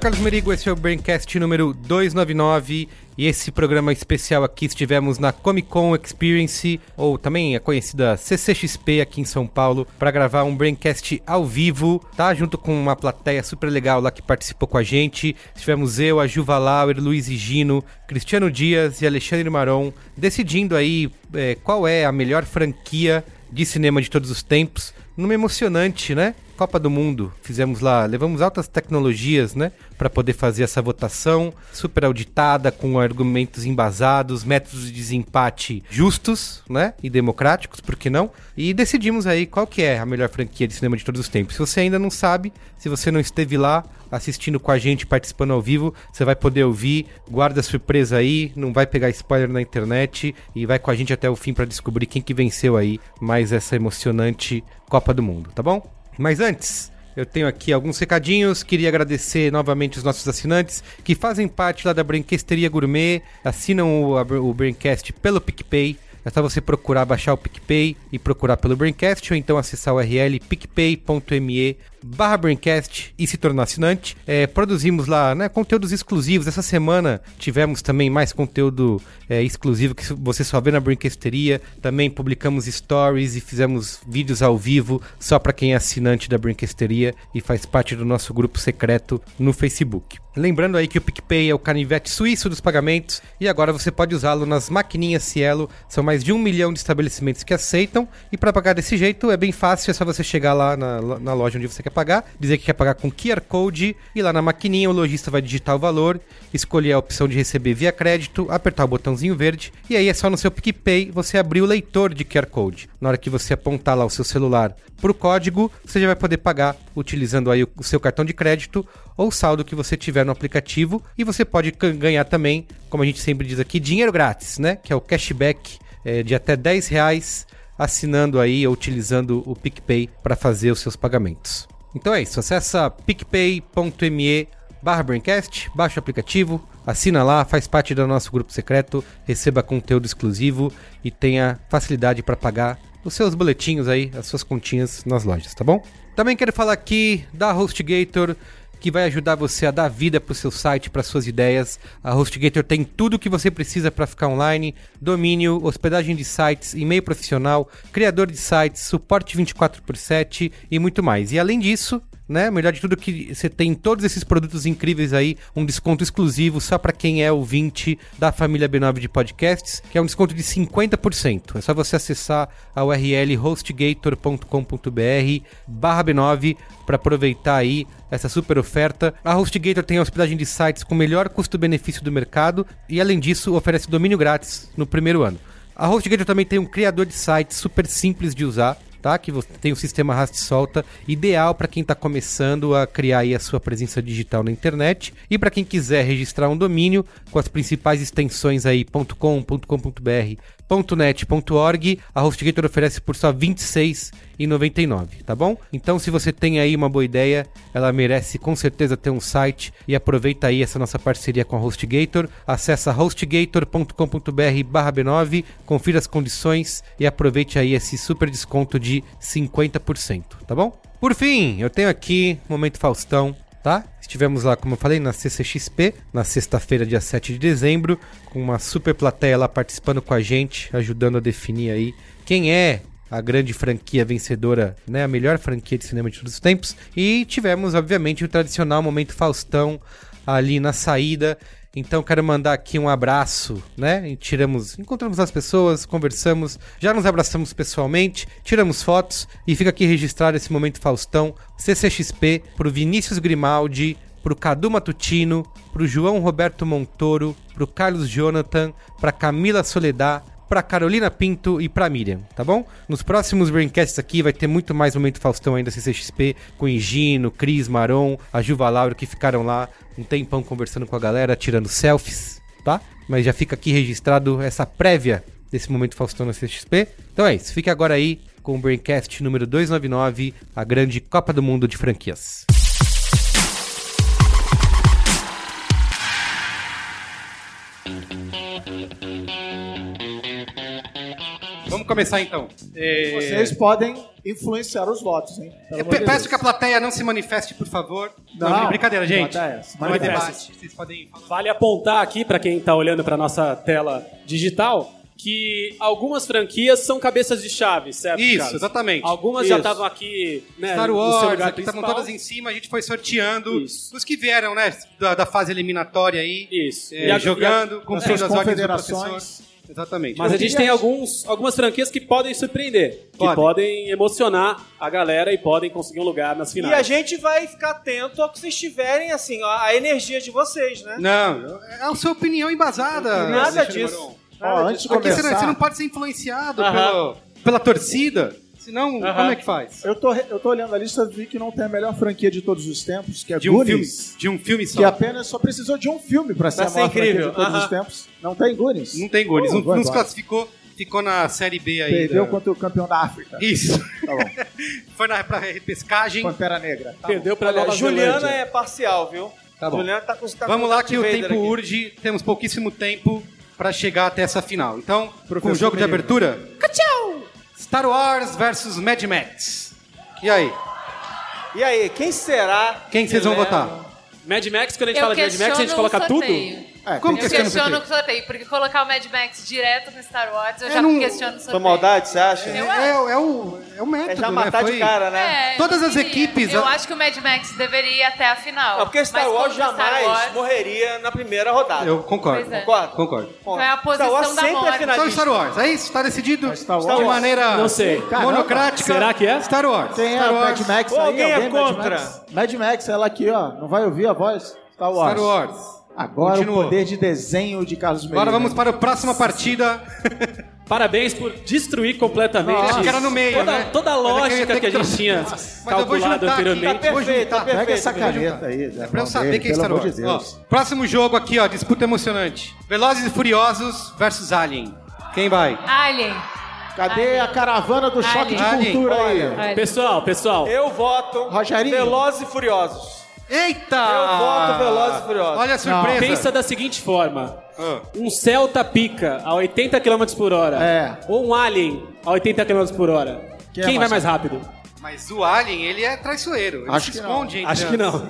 Carlos Merigo, esse é o Braincast número 299 e esse programa especial aqui estivemos na Comic Con Experience, ou também a conhecida CCXP aqui em São Paulo, para gravar um Braincast ao vivo, tá? Junto com uma plateia super legal lá que participou com a gente. Estivemos eu, a Juva Lauer, Luiz Gino, Cristiano Dias e Alexandre Maron, decidindo aí é, qual é a melhor franquia de cinema de todos os tempos. Numa emocionante, né? Copa do Mundo. Fizemos lá, levamos altas tecnologias, né, para poder fazer essa votação super auditada, com argumentos embasados, métodos de desempate justos, né, e democráticos, por que não? E decidimos aí qual que é a melhor franquia de cinema de todos os tempos. Se você ainda não sabe, se você não esteve lá assistindo com a gente, participando ao vivo, você vai poder ouvir, guarda surpresa aí, não vai pegar spoiler na internet e vai com a gente até o fim para descobrir quem que venceu aí mais essa emocionante Copa do Mundo, tá bom? Mas antes, eu tenho aqui alguns recadinhos. Queria agradecer novamente os nossos assinantes que fazem parte lá da Brinquesteria Gourmet, assinam o, o Braincast pelo PicPay. É só você procurar baixar o PicPay e procurar pelo Braincast ou então acessar o URL picpay.me barra Braincast e se tornar assinante. É, produzimos lá né, conteúdos exclusivos. Essa semana tivemos também mais conteúdo é, exclusivo que você só vê na Brinquesteria. Também publicamos stories e fizemos vídeos ao vivo só para quem é assinante da Brinquesteria e faz parte do nosso grupo secreto no Facebook. Lembrando aí que o PicPay é o canivete suíço dos pagamentos e agora você pode usá-lo nas maquininhas Cielo. São mais de um milhão de estabelecimentos que aceitam e para pagar desse jeito é bem fácil, é só você chegar lá na, na loja onde você quer pagar, dizer que quer pagar com QR Code e lá na maquininha o lojista vai digitar o valor, escolher a opção de receber via crédito, apertar o botãozinho verde e aí é só no seu PicPay você abrir o leitor de QR Code. Na hora que você apontar lá o seu celular para o código, você já vai poder pagar utilizando aí o seu cartão de crédito ou saldo que você tiver no aplicativo e você pode ganhar também, como a gente sempre diz aqui, dinheiro grátis, né? Que é o cashback é, de até 10 reais assinando aí ou utilizando o PicPay para fazer os seus pagamentos. Então é isso, acessa picpay.me barra Braincast, baixa o aplicativo, assina lá, faz parte do nosso grupo secreto, receba conteúdo exclusivo e tenha facilidade para pagar os seus boletinhos aí, as suas continhas nas lojas, tá bom? Também quero falar aqui da HostGator, que vai ajudar você a dar vida para o seu site, para suas ideias. A HostGator tem tudo o que você precisa para ficar online: domínio, hospedagem de sites, e-mail profissional, criador de sites, suporte 24 por 7 e muito mais. E além disso, né? Melhor de tudo que você tem todos esses produtos incríveis aí, um desconto exclusivo só para quem é ouvinte da família B9 de podcasts, que é um desconto de 50%. É só você acessar a URL hostgator.com.br barra B9 para aproveitar aí essa super oferta. A HostGator tem a hospedagem de sites com melhor custo-benefício do mercado e além disso oferece domínio grátis no primeiro ano. A HostGator também tem um criador de sites super simples de usar tá? Que você tem o sistema Rast solta, ideal para quem está começando a criar aí a sua presença digital na internet e para quem quiser registrar um domínio com as principais extensões aí .com, .com.br, .net.org, a HostGator oferece por só R$ 26,99, tá bom? Então, se você tem aí uma boa ideia, ela merece com certeza ter um site e aproveita aí essa nossa parceria com a HostGator. Acesse hostgator.com.br/b9, confira as condições e aproveite aí esse super desconto de 50%, tá bom? Por fim, eu tenho aqui Momento Faustão, tá? Estivemos lá, como eu falei, na CCXP, na sexta-feira, dia 7 de dezembro, com uma super plateia lá participando com a gente, ajudando a definir aí quem é a grande franquia vencedora, né, a melhor franquia de cinema de todos os tempos. E tivemos, obviamente, o tradicional momento Faustão ali na saída. Então quero mandar aqui um abraço, né? E tiramos, encontramos as pessoas, conversamos, já nos abraçamos pessoalmente, tiramos fotos e fica aqui registrado esse momento Faustão, CCXP, pro Vinícius Grimaldi, pro Cadu Matutino, pro João Roberto Montoro, pro Carlos Jonathan, pra Camila Soledad, pra Carolina Pinto e pra Miriam, tá bom? Nos próximos Braincasts aqui vai ter muito mais Momento Faustão ainda CCXP, com Higino, Cris, Maron, a Juva Lauro, que ficaram lá um tempão conversando com a galera, tirando selfies, tá? Mas já fica aqui registrado essa prévia desse Momento Faustão na CXP. Então é isso, fique agora aí com o Braincast número 299, a grande Copa do Mundo de franquias. Começar então. É, Vocês podem influenciar os votos, hein? Pelo Eu pe- peço Deus. que a plateia não se manifeste, por favor. Não, Não, brincadeira, gente. plateia, se Não é debate. Vocês podem falar. Vale apontar aqui para quem está olhando para nossa tela digital que algumas franquias são cabeças de chave, certo? Isso, Carlos? exatamente. Algumas já Isso. estavam aqui, né, Star Wars, aqui estavam todas em cima, a gente foi sorteando Isso. os que vieram, né, da, da fase eliminatória aí, Isso. é, E a- jogando, Das cumprindo suas as ordens do professor. Exatamente. Mas a Eu gente queria- tem alguns, algumas franquias que podem surpreender, que Podem. emocionar a galera e podem conseguir um lugar nas E finais. a gente vai ficar atento ao que vocês tiverem, assim, a a energia de vocês, né? Não, é a sua opinião embasada. Nada disso. Ó, antes de Aqui você não, começar, você não pode ser influenciado Aham. pelo- pela torcida, senão Aham. como é que faz? eu tô, eu tô olhando a lista e vi que não tem a melhor franquia de todos os tempos, que é De um filme, Goonies, de um filme só. que apenas só precisou de um filme pra ser a maior franquia incrível. de todos os tempos. Não tem Goonies. Não tem Goonies, Uh, não, não se classificou, ficou na série B aí. Perdeu da- contra o campeão da África. Isso. Tá bom. Foi na pra repescagem. Pantera Negra. Tá Perdeu para Olha, Nova a Juliana Zelândia. é parcial, viu? Tá bom. Juliana tá com tá Vamos com lá que o tempo aqui. urge, temos pouquíssimo tempo pra chegar até essa final. Então, com o Professor jogo de abertura, Star Wars versus Mad Max. E aí, E aí, quem será? quem vocês vão votar? Mad Max, quando a gente Eu fala de Mad Max, a gente questiono coloca tudo? sorteio. É, Como que Eu ano questiono sorteio? o sorteio, porque colocar o Mad Max direto no Star Wars, eu É, já não- questiono o sorteio. Foi maldade, você acha? É, é, é o, é o método, É já né? matar Foi- de cara, né? É, Todas as equipes- Eu a- acho que o Mad Max deveria ir até a final. Não, porque Star Wars como Star jamais Wars, morreria na primeira rodada. Eu concordo. Pois é. Concorda? Concordo. Então é a posição Star Wars da sempre é morte. finalista. Então Star Wars, é isso? Tá decidido Star de Wars. maneira Não sei. Caramba. monocrática. Será que é? Star Wars. Tem Star a Wars. Mad Max aí, alguém é Mad contra? Max? Mad Max, ela aqui, ó. Não vai ouvir a voz? Star Wars. Star Wars. Agora Continua. o poder de desenho de Carlos Medina. Agora vamos para a próxima partida. Parabéns por destruir completamente Nossa. Que era no meio, toda, né? toda a é que lógica ter que a que gente tinha Mas eu vou calculado juntar aqui. anteriormente. Tá perfeito, tá perfeito. Pega essa vou juntar. caneta aí. É pra eu saber quem pelo Star amor Wars. de. Ó, próximo jogo aqui, ó, disputa emocionante. Velozes e Furiosos versus Alien. Quem vai? Alien. Cadê a caravana do choque de Alien. cultura aí? Alien. Pessoal, pessoal, Eu voto Rogerinho. Velozes e Furiosos. Eita! Eu voto Velozes e Furiosos. Olha a surpresa. pensa da seguinte forma. Ah. Um Celta pica a 80 km por hora. É. Ou um Alien a 80 km por hora. Quem é Quem vai mais mais rápido? Mas o Alien, ele é traiçoeiro. Ele Acho se que não. esconde Acho que não.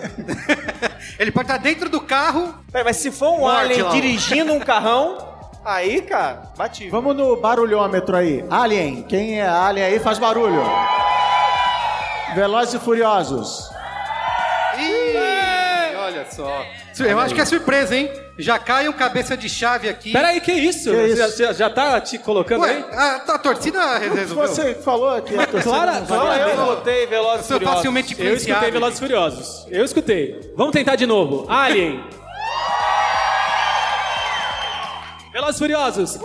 ele pode estar dentro do carro. Peraí, mas se for um Morte alien lá. dirigindo um carrão, aí, cara, bati. Vamos no barulhômetro aí. Alien. Quem é Alien aí faz barulho. Velozes e Furiosos. Só. Eu acho que é surpresa, hein? Já cai um cabeça de chave aqui. Peraí, que isso? Que Você isso? Já, já- tá te colocando Ué, aí? a, a torcida resolveu. Você falou que a torcida Clara- Só eu votei Velozes Eu e sou Furiosos. facilmente Eu escutei influenciável. Velozes e Furiosos. Eu escutei. Vamos tentar de novo. Alien. Velozes e Furiosos.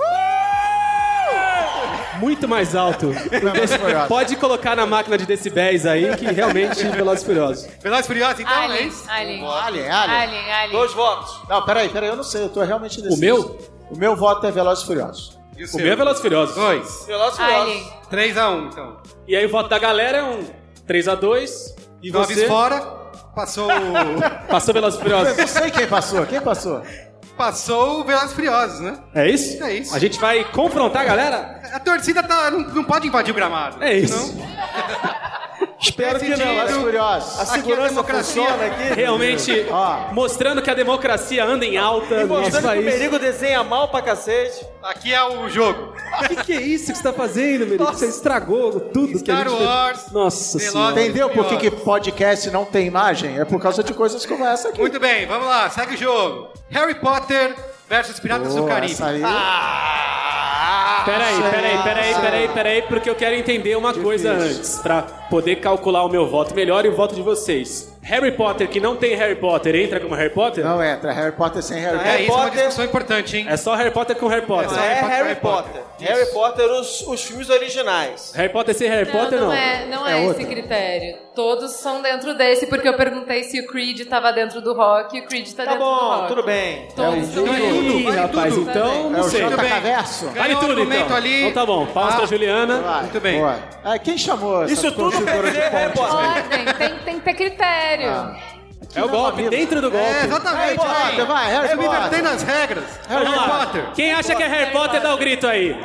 Muito mais alto. Furiosos. Pode colocar na máquina de decibéis aí que realmente Velozes e Furiosos. Velozes e Furiosos, então, é Alien. isso? Alien. Alien, Alien. Alien, Alien. Dois votos. Não, peraí, peraí, eu não sei, eu tô realmente indeciso. O meu? O meu voto é Velozes e Furiosos. E o O seu? meu é Velozes e Furiosos. Dois. Velozes e Furiosos. Alien. 3 a 1 então. E aí o voto da galera é um 3x2. E Noves você? fora. Passou o... Passou Velozes e Eu Furiosos. não sei quem passou, quem passou? Passou o Velozes Furiosos, né? É isso? É isso. A gente vai confrontar a galera? A torcida tá, não, não pode invadir o gramado. É isso. Senão- Espero que não, e Furiosos. A é segurança democracia. aqui. Realmente Ó. mostrando que a democracia anda em alta E no nosso mostrando que o país. Merigo desenha mal pra cacete. Aqui é o jogo. O que, que é isso que você tá fazendo, Merigo? Você estragou tudo que a Star gente fez. Wars, Nossa Velozes senhora. Entendeu por que, que podcast não tem imagem? É por causa de coisas como essa aqui. Muito bem, vamos lá, segue o jogo. Harry Potter versus Piratas do Boa, Caribe. essa aí. Peraí, peraí, peraí, peraí, peraí, porque eu quero entender uma coisa antes, pra poder calcular o meu voto melhor e o voto de vocês. Harry Potter que não tem Harry Potter entra como Harry Potter? Não entra. Harry Potter sem Harry É, Potter. isso é uma Potter- discussão importante, hein? É só Harry Potter com Harry Potter. Não, é Potter, Harry Harry Potter. Potter. Harry Potter, os, os filmes originais. Harry Potter sem Harry Potter não, não. é, não É é, esse critério. Todos são dentro desse, porque eu perguntei se o Creed tava dentro do rock e o Creed tá, Tá dentro do bom, rock. tudo bem. Todos É o estão Vale dentro. tudo, Ih, vale rapaz, tudo. então É não o sei. Muito bem. J Verso. Vale tudo então. ali. Então tá bom. Palmas Ah. pra Juliana. Vai. Muito bem. Ah, quem chamou essa Isso tudo de é Harry? Potter. Ordem, tem, tem que ter critério. É o golpe, dentro do golpe. É, exatamente. Harry Potter, vai, Harry Eu me Potter. invertei nas regras. Harry lá. Potter. Quem acha que é Harry Potter, dá o grito aí.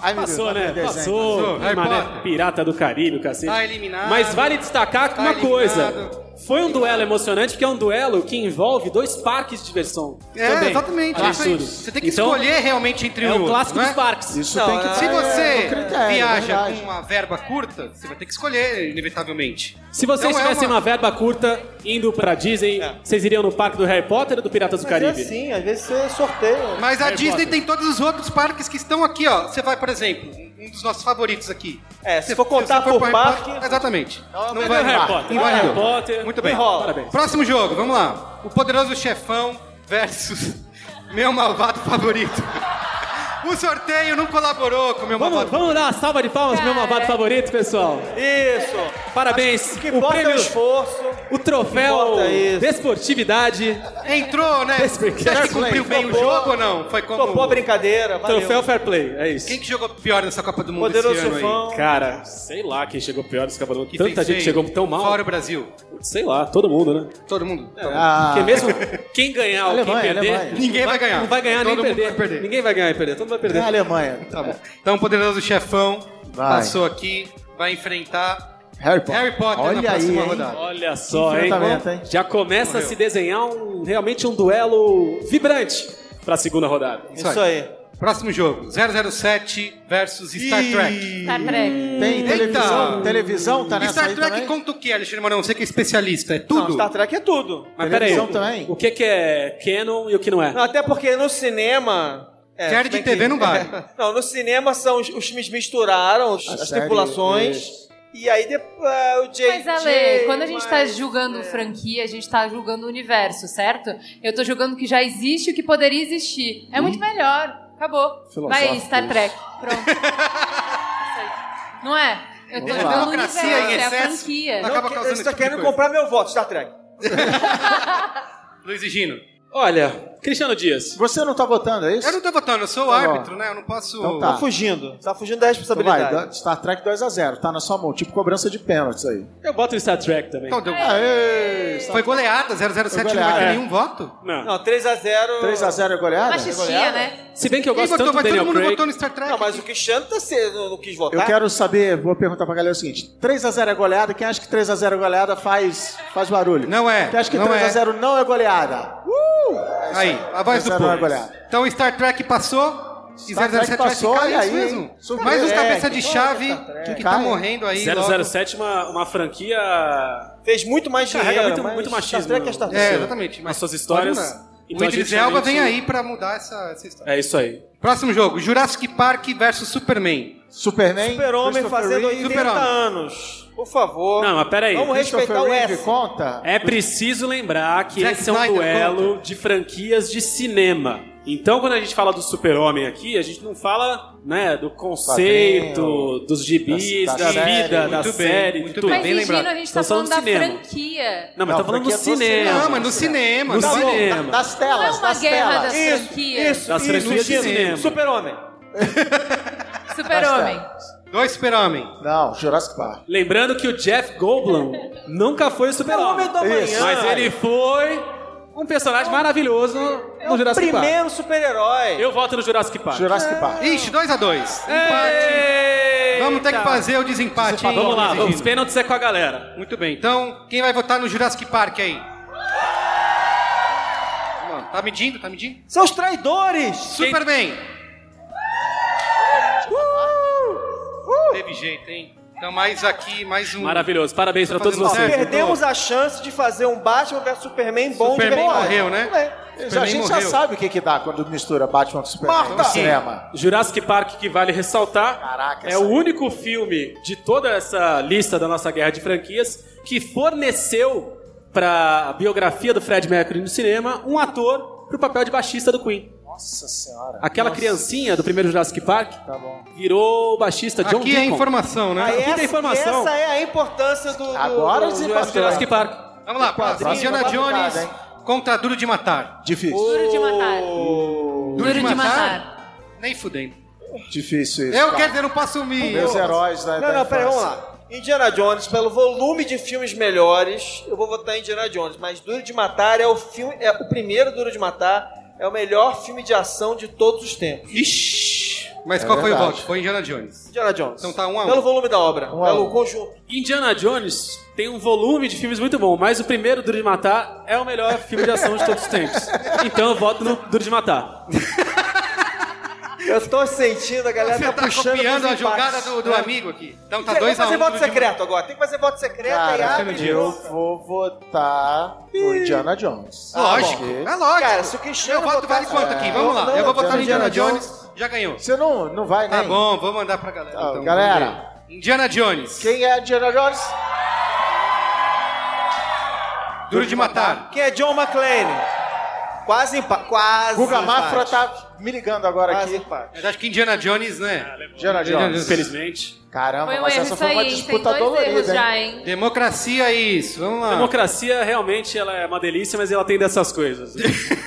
Ai, meu Passou, Deus, né? desenho. Passou. Passou. Harry Mané, Potter. pirata do Caribe, o cacete. Tá eliminado. Mas vale destacar Tá uma eliminado. Foi um duelo emocionante, porque é um duelo que envolve dois parques de diversão. É, também. exatamente. Tudo. Você tem que Então, escolher realmente entre É um e o clássico é? dos parques. Isso Não, tem que não, Se você no critério, viaja verdade. com uma verba curta, você vai ter que escolher, inevitavelmente. Se vocês Então é tivessem uma- uma... verba curta indo pra Disney, É. vocês iriam no parque do Harry Potter ou do Piratas do Mas é Caribe? assim, às vezes você sorteia. Mas a Harry Disney Potter. tem todos os outros parques que estão aqui, ó. Você vai, por exemplo, um dos nossos favoritos aqui. É, se for contar você por pro Harry parque- Potter- exatamente. Não, Não mas vai Harry Potter. Invalidou. Harry Potter. Muito bem. Enrola. Parabéns. Próximo jogo, vamos lá. O Poderoso Chefão versus meu malvado favorito. O sorteio não colaborou com o meu Vamos, malvado vamos dar uma salva de palmas pro meu malvado favorito, pessoal. Isso. Parabéns. O que o importa é o prêmio, esforço. o troféu é desportividade, Entrou, né? Você acha que cumpriu bem o jogo ou não? Foi como... Topou a brincadeira, valeu. troféu fair play. É isso. Quem que jogou pior nessa Copa do Mundo Poderoso esse ano aí? Cara, sei lá quem chegou pior desse cavalo. Que Tanta gente feio. chegou tão mal. Fora o Brasil. Sei lá, todo mundo, né? Todo mundo. Ah, Porque mesmo quem ganhar ou quem perder. Ninguém vai ganhar. Não vai ganhar Todo nem mundo perder. Ninguém vai ganhar e perder, todo mundo vai perder. é a Alemanha. Tá bom. Então, o Poderoso Chefão Vai. passou aqui, vai enfrentar Harry Potter. Harry Potter Olha na próxima aí. Olha só, hein? Já começa a se desenhar um, realmente um duelo vibrante pra segunda rodada. Isso aí. Próximo jogo, 007 versus Star Trek. Star Trek. Tem televisão? Eita. Televisão tá nessa Star aí Trek também? conta o que, Alexandre Marão? Você que é especialista, é Não, tudo? Star Trek é tudo. Mas peraí, Televisão também? o que, que é canon e o que não é? Não, até porque no cinema. É, Série de TV não vale. não, no cinema são os, os filmes misturaram os- as série, tripulações. E aí depois é, o J. Mas, Ale, quando a gente tá julgando franquia, a gente tá julgando o universo, certo? Eu tô julgando que já existe o que poderia existir. É muito melhor. Acabou. Vai, Star isso. Trek. Pronto. Não é? Eu tô Vamos lá. julgando o universo, em é a excesso. franquia. Não. causando tá esse tipo querendo comprar meu voto, Star Trek. Luiz e Gino. Olha, Cristiano Dias. Você não tá votando, é isso? Eu não tô votando, eu sou o Tá bom. árbitro, né? Eu não posso... Então Tá tá. fugindo. Tá fugindo da Então vai, responsabilidade. do- Star Trek 2x0, tá na sua mão. Tipo cobrança de pênaltis aí. Eu boto o Star Trek também. Então, deu- Aê! Foi goleada, 007 não vai goleada. ter É. nenhum voto? Não. Não, 3x0. 3x0 é goleada? Machistinha, né? Se bem que eu Quem gosto votou? tanto do Mas todo Daniel mundo Craig. votou no Star Trek. Não, mas o Cristiano tá cedo, não quis votar. Eu quero saber, vou perguntar pra galera o seguinte: 3x0 é goleada, quem acha que 3x0 é goleada faz, faz barulho. Não é, Quem acha que não 3x0 não é goleada? Uh! Aí, a voz do 3x0 povo. é. Então Star Trek passou. E Star Trek 007 vai passou, ficar, olha é isso aí, mesmo. Surpresa. Mais os É, cabeça de que chave Trek. que tá morrendo aí. logo. 007 uma, uma franquia Fez muito mais Carrega dinheiro. muito- mas muito machismo, Star Trek é Star Trek. É, exatamente. nas suas histórias. Então o Idris Elba vem aí pra mudar essa, essa história. É isso aí. Próximo jogo, Jurassic Park versus Superman. Superman. Super-Homem fazendo Reeve. 80 Super-Homem. anos. Por favor. Não, mas peraí. Vamos respeitar o S. conta? É preciso lembrar que Zack esse é um Snyder duelo de franquias de cinema. Então, quando a gente fala do super-homem aqui, a gente não fala né, do conceito, Quadrinho, dos gibis, da- da, da série. vida, da bem, série, muito de tudo. Mas, bem Regina, lembrado. a gente tá Estamos falando da falando cinema. franquia. Não, mas Não, tá falando do do cinema. Não, mas no cinema. No no bom, cinema. da- das Não telas, é uma das guerra telas. das Isso, franquias. isso, Das isso, franquias de isso. cinema. Super-Homem. Super-Homem. Dois Super-Homem. Não, Jurassic Park. Lembrando que o Jeff Goldblum nunca foi o super-homem. Do Isso. amanhã. Mas ele foi um personagem maravilhoso no, é no o Jurassic Park. primeiro super-herói. Eu voto no Jurassic Park. Jurassic Park. Ixi, 2x2. Eita! Vamos ter que fazer o desempate, hein? Vamos lá, vamos. Pênaltis é com a galera. Muito bem. Então, quem vai votar no Jurassic Park aí? Tá medindo? Tá medindo? São os traidores. Superman. Teve jeito, hein? Então, mais aqui, mais um. Maravilhoso. Parabéns pra Tá todos vocês. Perdemos a chance de fazer um Batman vs Superman bom Superman de verdade. morreu, né? Já, a Superman gente já morreu. sabe o que, que dá quando mistura Batman com Superman Marta! no cinema. Jurassic Park, que vale ressaltar, Caraca, é o aí. único filme de toda essa lista da nossa guerra de franquias que forneceu pra biografia do Fred Mercury no cinema um ator pro papel de baixista do Queen. Nossa senhora. Aquela criancinha do primeiro Jurassic Park Tá bom. virou o baixista John Aqui é Deacon. informação, né? Aqui tem essa, informação. essa é a importância do. do Agora do, desempatou, Jurassic Park. Vamos lá, quadrinho, Indiana tá Jones hein? contra Duro de Matar. Difícil. Duro de matar. Duro, Duro de matar. Nem fudendo. Difícil isso. Eu cara. quero dizer, não posso me. Meus heróis da Não, da não, peraí, vamos lá. Indiana Jones, pelo volume de filmes melhores, eu vou votar em Indiana Jones. Mas Duro de Matar é o filme, é o primeiro Duro de Matar, é o melhor filme de ação de todos os tempos. Ixi. Mas É qual foi o verdade. voto? Foi Indiana Jones. Indiana Jones. Então tá um a um. Pelo volume da obra, Um pelo um. conjunto. Indiana Jones tem um volume de filmes muito bom, mas o primeiro, Duro de Matar, é o melhor filme de ação de todos os tempos. Então eu voto no Duro de Matar. Eu tô sentindo, a galera Você tá, tá puxando copiando a jogada do, do É. amigo aqui. Então tá Tem- dois a Vamos um. fazer voto Duro de secreto agora. Tem que fazer voto secreto e Cara, abre. de eu vou votar no Indiana Jones. Lógico, Porque é lógico. Cara, se o Cristiano Meu voto vale quanto aqui? Vamos lá. Não, Eu vou votar no Indiana Indiana Jones. Jones. Já ganhou. Você não, não vai, né? Tá bom, vou mandar pra galera. Tá, então. galera. Indiana Jones. Quem é Indiana Jones? Duro de matar. Quem é John McClane? Quase empate. Quase. Guga. Mafra tá me ligando agora Quase aqui. empate. Mas acho que Indiana Jones, né? Indiana Jones. Infelizmente. Caramba, Foi um mas erro essa foi uma aí, disputa dolorida, já, hein? Democracia é isso. Vamos lá. Democracia, realmente, ela é uma delícia, mas ela tem dessas coisas.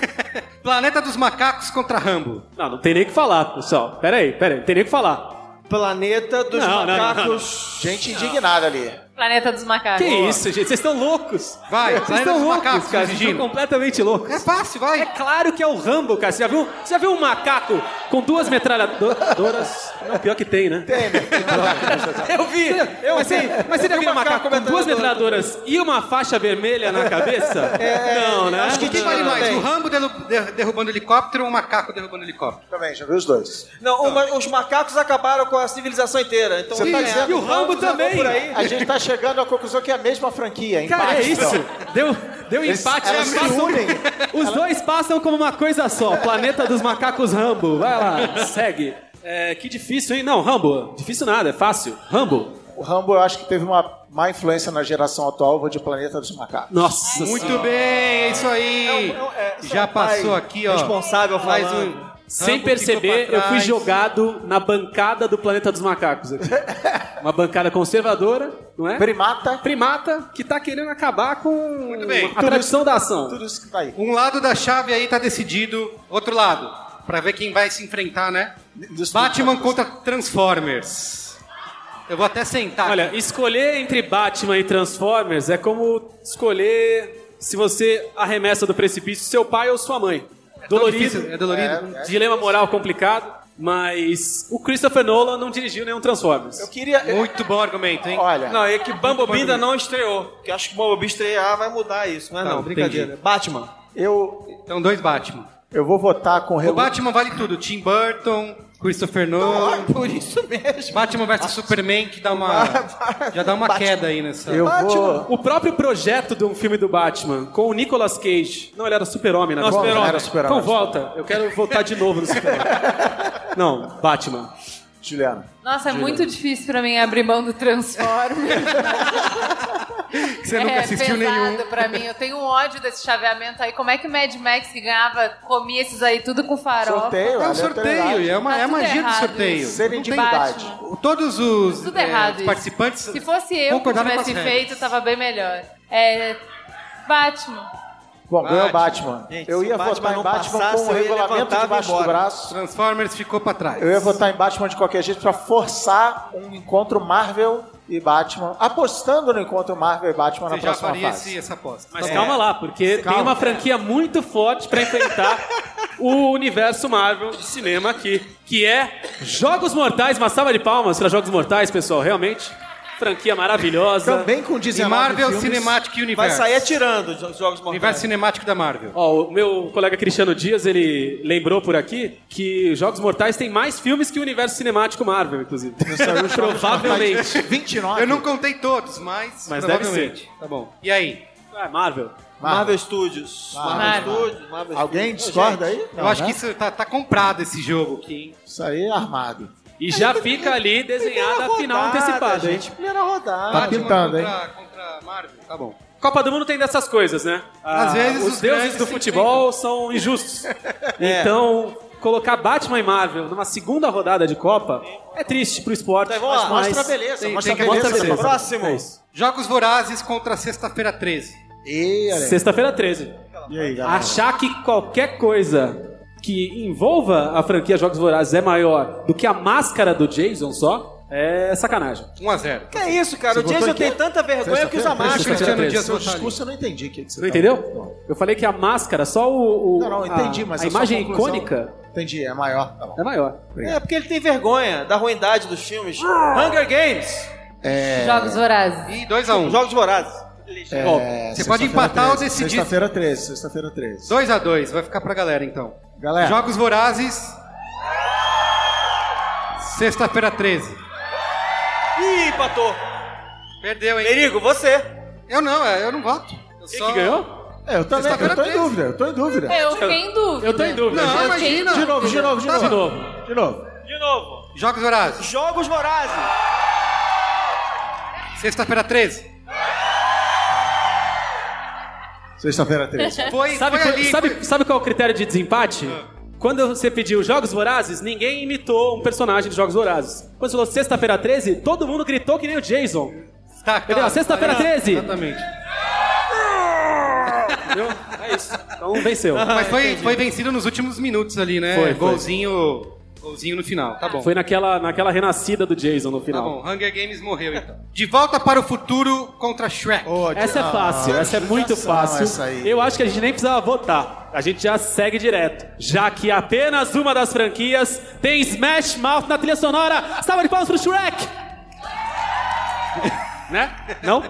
Planeta dos Macacos contra Rambo. Não, não tem nem o que falar, pessoal. Pera aí, pera aí, não tem nem o que falar. Planeta dos Não, não, não, macacos. Gente indignada ali. Planeta dos macacos. Que isso, gente? Vocês estão loucos. Vai, Vocês Planeta estão dos loucos, Macacos, cara. Vocês estão completamente loucos. É fácil, vai. É claro que é o Rambo, cara. Você já viu, você já viu um macaco com duas metralhadoras? Não, pior que tem, né? Tem, né? Eu vi, eu mas Você, mas você já viu um macaco com duas metralhadoras e uma faixa vermelha na cabeça? não, né? acho que O que Não, vale mais? O Rambo derru- der- derrubando helicóptero ou o macaco derrubando helicóptero? Também, já viu os dois. Não, uma- os macacos acabaram com a civilização inteira. Então, Você tá é, dizendo- E o Rambo também. Por aí. A gente tá chegando à conclusão que é a mesma franquia, Cara, é empate, isso. então. Deu, deu Eles- empate. elas se passam- unem. Os dois passam como uma coisa só. Planeta dos macacos Rambo. Vai lá, segue. É, que difícil, hein? Não, Rambo. Difícil nada, é fácil. Rambo. O Rambo eu acho que teve uma má influência na geração atual, eu vou de Planeta dos Macacos. Nossa Muito Senhora. bem, é isso aí. É um- é, Já passou aqui, ó. responsável Mais falando. um. Sem Rambo perceber, eu fui jogado na bancada do Planeta dos Macacos. aqui. Uma bancada conservadora, não é? Primata, Primata que tá querendo acabar com bem. a tradição da ação. tudo isso que tá aí. Um lado da chave aí tá decidido, outro lado. Pra ver quem vai se enfrentar, né? Dos- Batman contra Transformers. Eu vou até sentar. Olha, aqui. escolher entre Batman e Transformers é como escolher se você arremessa do precipício seu pai ou sua mãe. Dolorido, difícil, é dolorido. dilema moral complicado, mas o Christopher Nolan não dirigiu nenhum Transformers. Eu queria. Muito bom argumento, hein? Olha, Não, é que Bumblebee ainda não estreou. Porque acho que Bumblebee estrear vai mudar isso. Não é Tá, não, brincadeira. entendi. Batman. eu, Então, dois Batman. eu vou votar com O Batman vale tudo. Tim Burton, Christopher Nolan. Por isso mesmo. Batman vs Superman, que dá uma. Já dá uma queda aí nessa. Eu vou. O próprio projeto de um filme do Batman, com o Nicolas Cage. Não, ele era super-homem, né? Não, Super-Homem. era Super-Homem. Então volta, eu quero voltar de novo no super-homem. Não, Batman. Juliana. Nossa, é muito difícil pra mim abrir mão do Transformers. Você nunca é assistiu pesado nenhum. pra mim. Eu tenho um ódio desse chaveamento aí. Como é que o Mad Max que ganhava comia esses aí tudo com farofa? Sorteio, É um aleatoriedade. sorteio, é, uma, Tá é magia do sorteio. isso. Ser Não tem- indignidade. Batman. Todos os Tudo é, errado participantes Se fosse eu que tivesse feito, tava bem melhor. É. Batman. Bom, ganhou o Batman. Gente, eu ia Batman votar em Batman passasse, com o ia regulamento debaixo do braço. Transformers ficou pra trás. Eu ia votar em Batman de qualquer jeito pra forçar um encontro Marvel e Batman, apostando no encontro Marvel e Batman na Você já próxima faria fase. esse, essa aposta. Mas Tá calma lá, porque Calma. tem uma franquia muito forte pra enfrentar o universo Marvel de cinema aqui, que é Jogos Mortais. Uma salva de palmas pra Jogos Mortais, pessoal, realmente. Franquia maravilhosa. Também com E 19 Marvel filmes. Cinematic Vai Universe. sair atirando os jogos mortais. Universo cinemático da Marvel. Ó, o meu colega Cristiano Dias, ele lembrou por aqui que Jogos Mortais tem mais filmes que o universo cinemático Marvel, inclusive. Provavelmente. 29. Eu não contei todos, mas, Mas deve provavelmente. Tá bom. E aí? Ah, Marvel. Marvel Studios. Marvel, Marvel. Studios. Marvel Alguém Studios. discorda aí? Eu Não, acho né? que isso tá, tá comprado esse jogo aqui, hein? Isso aí é armado. E já fica ali desenhada a final antecipada, hein? gente. Primeira rodada. Tá pintando, hein? contra, contra Marvel. Tá bom. Copa do Mundo tem dessas coisas, né? Às vezes os, os deuses do futebol são injustos. Então, colocar Batman e Marvel numa segunda rodada de Copa é triste pro esporte. Então, vamos lá, mas Mostra a beleza, tem- mostra tem a beleza. beleza. Próximo. É. Jogos Vorazes contra Sexta-feira 13. E, olha aí. Sexta-feira 13. E aí, galera? Achar que qualquer coisa que envolva a franquia Jogos Vorazes é maior do que a máscara do Jason só é sacanagem. 1x0. Que é isso, cara? Você o Jason tem tanta vergonha que usa máscara. Cristiano Dias Seu discurso eu não entendi. O que que você Não tá entendeu? falando. Eu falei que a máscara, só o, o- Não, não, entendi, a, mas a a imagem conclusão- icônica Entendi, é maior. Tá bom. é maior. É porque ele tem vergonha da ruindade dos filmes. Hunger Games. Jogos Vorazes. E 2x1. Jogos Vorazes. É, Você pode empatar ou 13, decidir. Sexta-feira 13, sexta-feira 13. 2x2. Vai ficar pra galera, então. Galera, Jogos Vorazes. Sexta-feira 13. Ih, empatou. Perdeu, hein? Merigo, você. Eu não, é, eu não voto. Eu Quem só... que ganhou? é, eu também, eu tô em 13. dúvida, eu tô em dúvida. Eu fiquei em dúvida. Eu tô em dúvida. Não, Eu fiquei em imagina. De novo, de novo, de Tá novo. De novo. De novo. De novo. Jogos Vorazes. Jogos Vorazes. Sexta-feira 13. Sexta-feira 13. Foi, Sabe, foi ali. sabe, foi- sabe qual é o critério de desempate? Quando você pediu Jogos Vorazes, ninguém imitou um personagem de Jogos Vorazes. Quando você falou Sexta-feira 13, todo mundo gritou que nem o Jason. Tá, Entendeu? Sexta-feira 13. Exatamente. Entendeu? É isso. Então venceu. Mas foi, foi vencido nos últimos minutos ali, né? Foi, foi. Golzinho, golzinho no final. Tá bom. Foi naquela, naquela renascida do Jason no Tá final. bom. Hunger Games morreu, então. De volta para o futuro contra Shrek. Ô, Essa é ah, fácil, essa é muito fácil. Essa aí. Eu acho que a gente nem precisava votar. A gente já segue direto. Já que apenas uma das franquias tem Smash Mouth na trilha sonora. Salva de palmas pro Shrek! né? Não?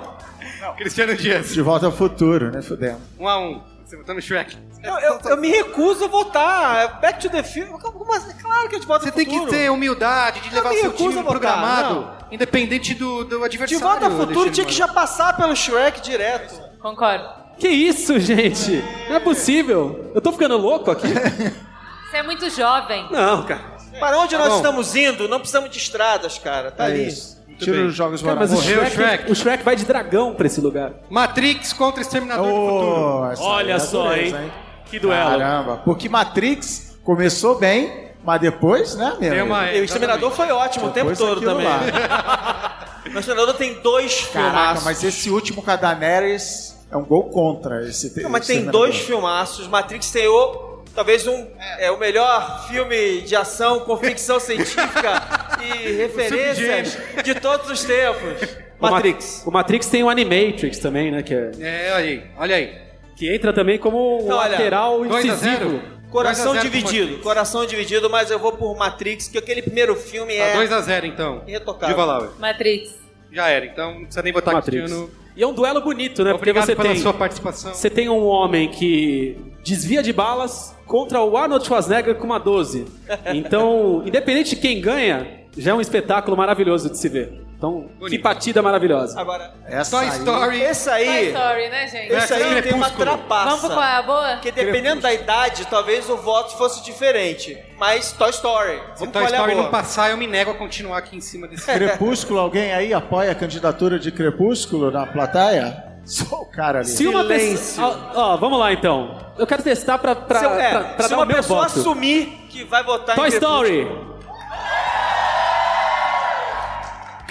Cristiano Dias. De volta ao futuro, né? Fudendo. Um a um. Você votou no Shrek. Eu, eu- eu me recuso a votar. Back to the Future. Como assim? Claro que a gente vota Você no tem que ter humildade de levar me seu time programado, independente do, do De adversário. volta ao futuro tinha que já passar pelo Shrek direto. Concordo. Que isso, gente? Não é possível. Eu tô ficando louco aqui? Você é muito jovem. Não, cara. Para onde nós bom. estamos indo, não precisamos de estradas, cara. Tá É ali. isso. Tira os jogos Cara, mas o. Morreu o Shrek, Shrek. o Shrek vai de dragão pra esse lugar. Matrix contra Exterminador do Futuro. Essa Olha é só, dureza, hein? Que duelo. Caramba, porque Matrix começou bem, mas depois, né, meu? Tem uma- E o Exterminador foi ótimo o tempo Depois todo também. lá. o Exterminador tem dois Caraca, filmaços. mas esse último com a Daenerys é um gol contra esse Não, mas tem Exterminador. dois filmaços. Matrix tem o. Talvez um. É o melhor filme de ação com ficção científica e referências de todos os tempos. O Ma- Matrix. O Matrix tem o Animatrix também, né? Que, é- É, olha aí, olha aí. que entra também como um Não, olha, lateral 2 a 0. incisivo. Coração 2 a 0 pro dividido. Coração dividido, mas eu vou por Matrix, que aquele primeiro filme Tá é. 2x0 então. Diva Lauer. Matrix. Já era, então não precisa nem votar Matrix. Cristiano. E é um duelo bonito, né? Obrigado Porque você pela tem, sua participação. você tem um homem que desvia de balas contra o Arnold Schwarzenegger com uma 12. Então, independente de quem ganha, já é um espetáculo maravilhoso de se ver. Então, que Bonito. partida maravilhosa. Agora, Essa Toy aí- Story. esse Toy aí. Story, né, gente? Esse aí tem uma Crepúsculo. trapaça. Vamos qual é a boa? Porque dependendo da idade, talvez o voto fosse diferente. Mas Toy Story. Se Vamos Toy é a Story boa. não passar, eu me nego a continuar aqui em cima desse. Crepúsculo, alguém aí apoia a candidatura de Crepúsculo na plateia? Sou o cara ali. Se uma pessoa. Ó, ó, vamos lá então. Eu quero testar pra, pra, Se, é, pra, pra se dar uma o meu pessoa voto. assumir que vai votar Toy em Crepúsculo- Story.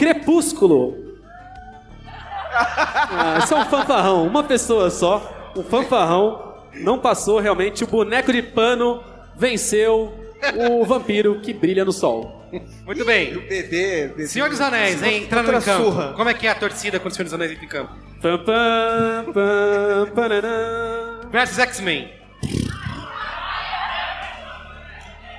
Crepúsculo. Ah, isso é um fanfarrão. Uma pessoa só. Um fanfarrão. Não passou realmente. O boneco de pano venceu o vampiro que brilha no sol. Muito bem. Bebê, bebê. Senhor dos Anéis, hein? Entrando em campo. surra. Como é que é a torcida quando o Senhor dos Anéis entra em campo? Pam, pam, pam, pananã. Versus X-Men.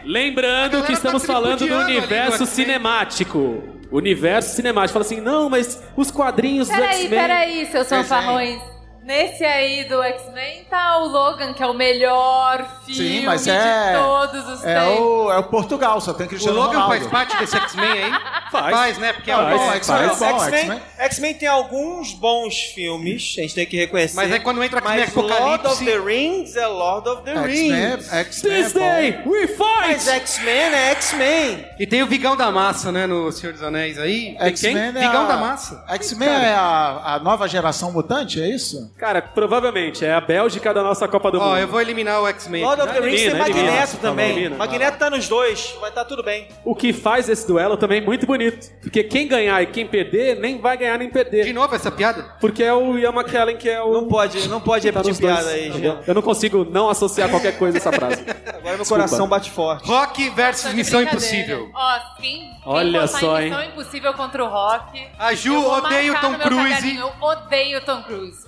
Lembrando que tá estamos falando do universo cinemático. Universo cinemático. Fala assim, não, mas os quadrinhos do Peraí, X-Men... peraí, seus fanfarrões. Nesse aí do X-Men tá o Logan, que é o melhor filme Sim, mas de é. todos os É tempos. o, é o Portugal, só tem O Cristiano Logan Ronaldo. faz parte desse X-Men aí? Faz. né? Porque é Faz. o bom Faz, X-Men. faz. X-Men tem alguns bons filmes, a gente tem que reconhecer. Mas aí quando entra X-Men Mas Lord Apocalipse- of the Rings é Lord of the Rings. X-Men é This day we Mas fight! X-Men é X-Men. E tem o Vigão da Massa, né, no Senhor dos Anéis aí. X-Men quem? é Vigão a- da Massa. X-Men é a, a nova geração mutante, é isso? Cara, provavelmente é a Bélgica da nossa Copa do Ó, Mundo. eu vou eliminar o X-Men. Lord of the Rings elimina, tem elimina. Magneto Tá bom, também. elimina. Magneto tá nos dois, vai estar tudo bem. O que faz esse duelo também muito bonito. Porque quem ganhar e quem perder, nem vai ganhar nem De perder. novo essa piada? Porque é o Ian McKellen que é o... Não pode, não pode tá repetir nos dois. piada aí. Eu não consigo não associar qualquer coisa a essa frase. Agora meu Desculpa. coração bate forte. Rock versus Tá de Missão. Impossível. Ó, quem, quem Olha só, hein? Missão Impossível contra o Rock. A Ju eu vou odeia o marcar Tom Cruise. Eu odeio Tom Cruise.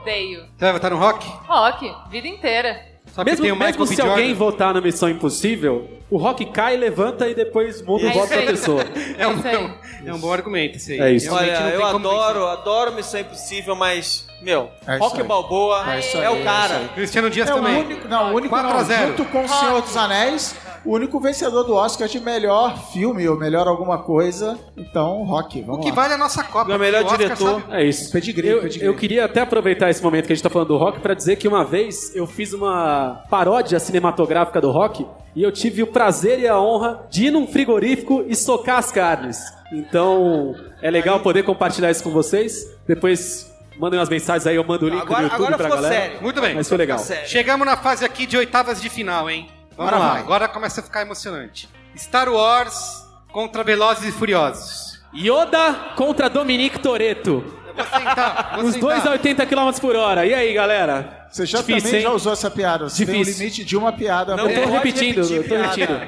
Odeio. Você vai votar no Rock? Rock, vida inteira. Só que Mesmo, tem o Michael mesmo se alguém votar na Missão Impossível, o Rock cai, levanta e depois muda É o voto isso da pessoa. É um, isso aí. é um bom argumento esse aí. É isso. Olha, eu adoro, adoro Missão Impossível, mas, meu, É Rock. Balboa É é, aí, o é cara. isso aí. vencer. Cristiano Dias É o também. único, não, o único 4 a não, 0. junto com o Senhor dos Anéis, o único vencedor do Oscar de melhor filme ou melhor alguma coisa. Então, Rock, vamos O que lá. vale é a nossa Copa. Meu melhor porque o Oscar diretor. sabe- É isso. Pedigree, eu, pedigree. eu queria até aproveitar esse momento que a gente tá falando do rock pra dizer que uma vez eu fiz uma paródia cinematográfica do rock e eu tive o prazer e a honra de ir num frigorífico e socar as carnes. Então é legal poder compartilhar isso com vocês. Depois mandem umas mensagens aí, eu mando o link Agora- do YouTube agora pra ficou galera. sério. Muito bem. Mas foi legal. Sério. Chegamos na fase aqui de oitavas de final, hein? Vamos Agora lá, vai. agora começa a ficar emocionante. Star Wars contra Velozes e Furiosos. Yoda contra Dominique Toretto. Eu vou sentar, vou Os dois a 80 km por hora. E aí, galera? Você já Difícil, também hein? já usou essa piada. Você tem um Difícil. limite de uma piada. Não por- Eu tô repetindo, eu tô repetindo.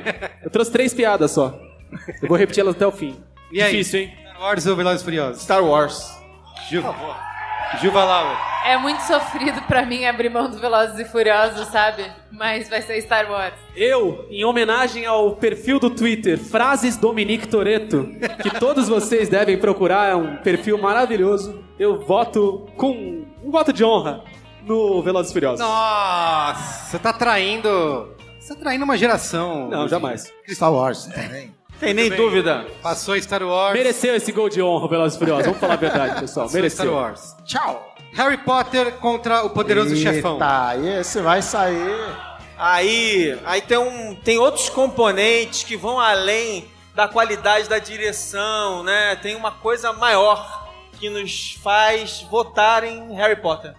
Eu trouxe três piadas só. Eu vou repetir elas até o fim. E aí? Difícil, hein? Star Wars ou Velozes e Furiosos? Star Wars. Ju. Juva Lauer. É muito sofrido pra mim abrir mão do Velozes e Furiosos, sabe? Mas vai ser Star Wars. Eu, em homenagem ao perfil do Twitter Frases Dominique Toretto, que todos vocês devem procurar, é um perfil maravilhoso, eu voto com um voto de honra no Velozes e Furiosos. Nossa, você tá traindo. Você tá traindo uma geração. Não, jamais. Star Wars também. Tem nem dúvida. Passou Star Wars. Mereceu esse gol de honra Velozes e Furiosos, vamos falar a verdade, pessoal. Passou Mereceu. Star Wars. Tchau. Harry Potter contra o poderoso chefão. Tá, esse vai sair. Aí, aí tem, um, tem outros componentes que vão além da qualidade da direção, né? Tem uma coisa maior que nos faz votar em Harry Potter.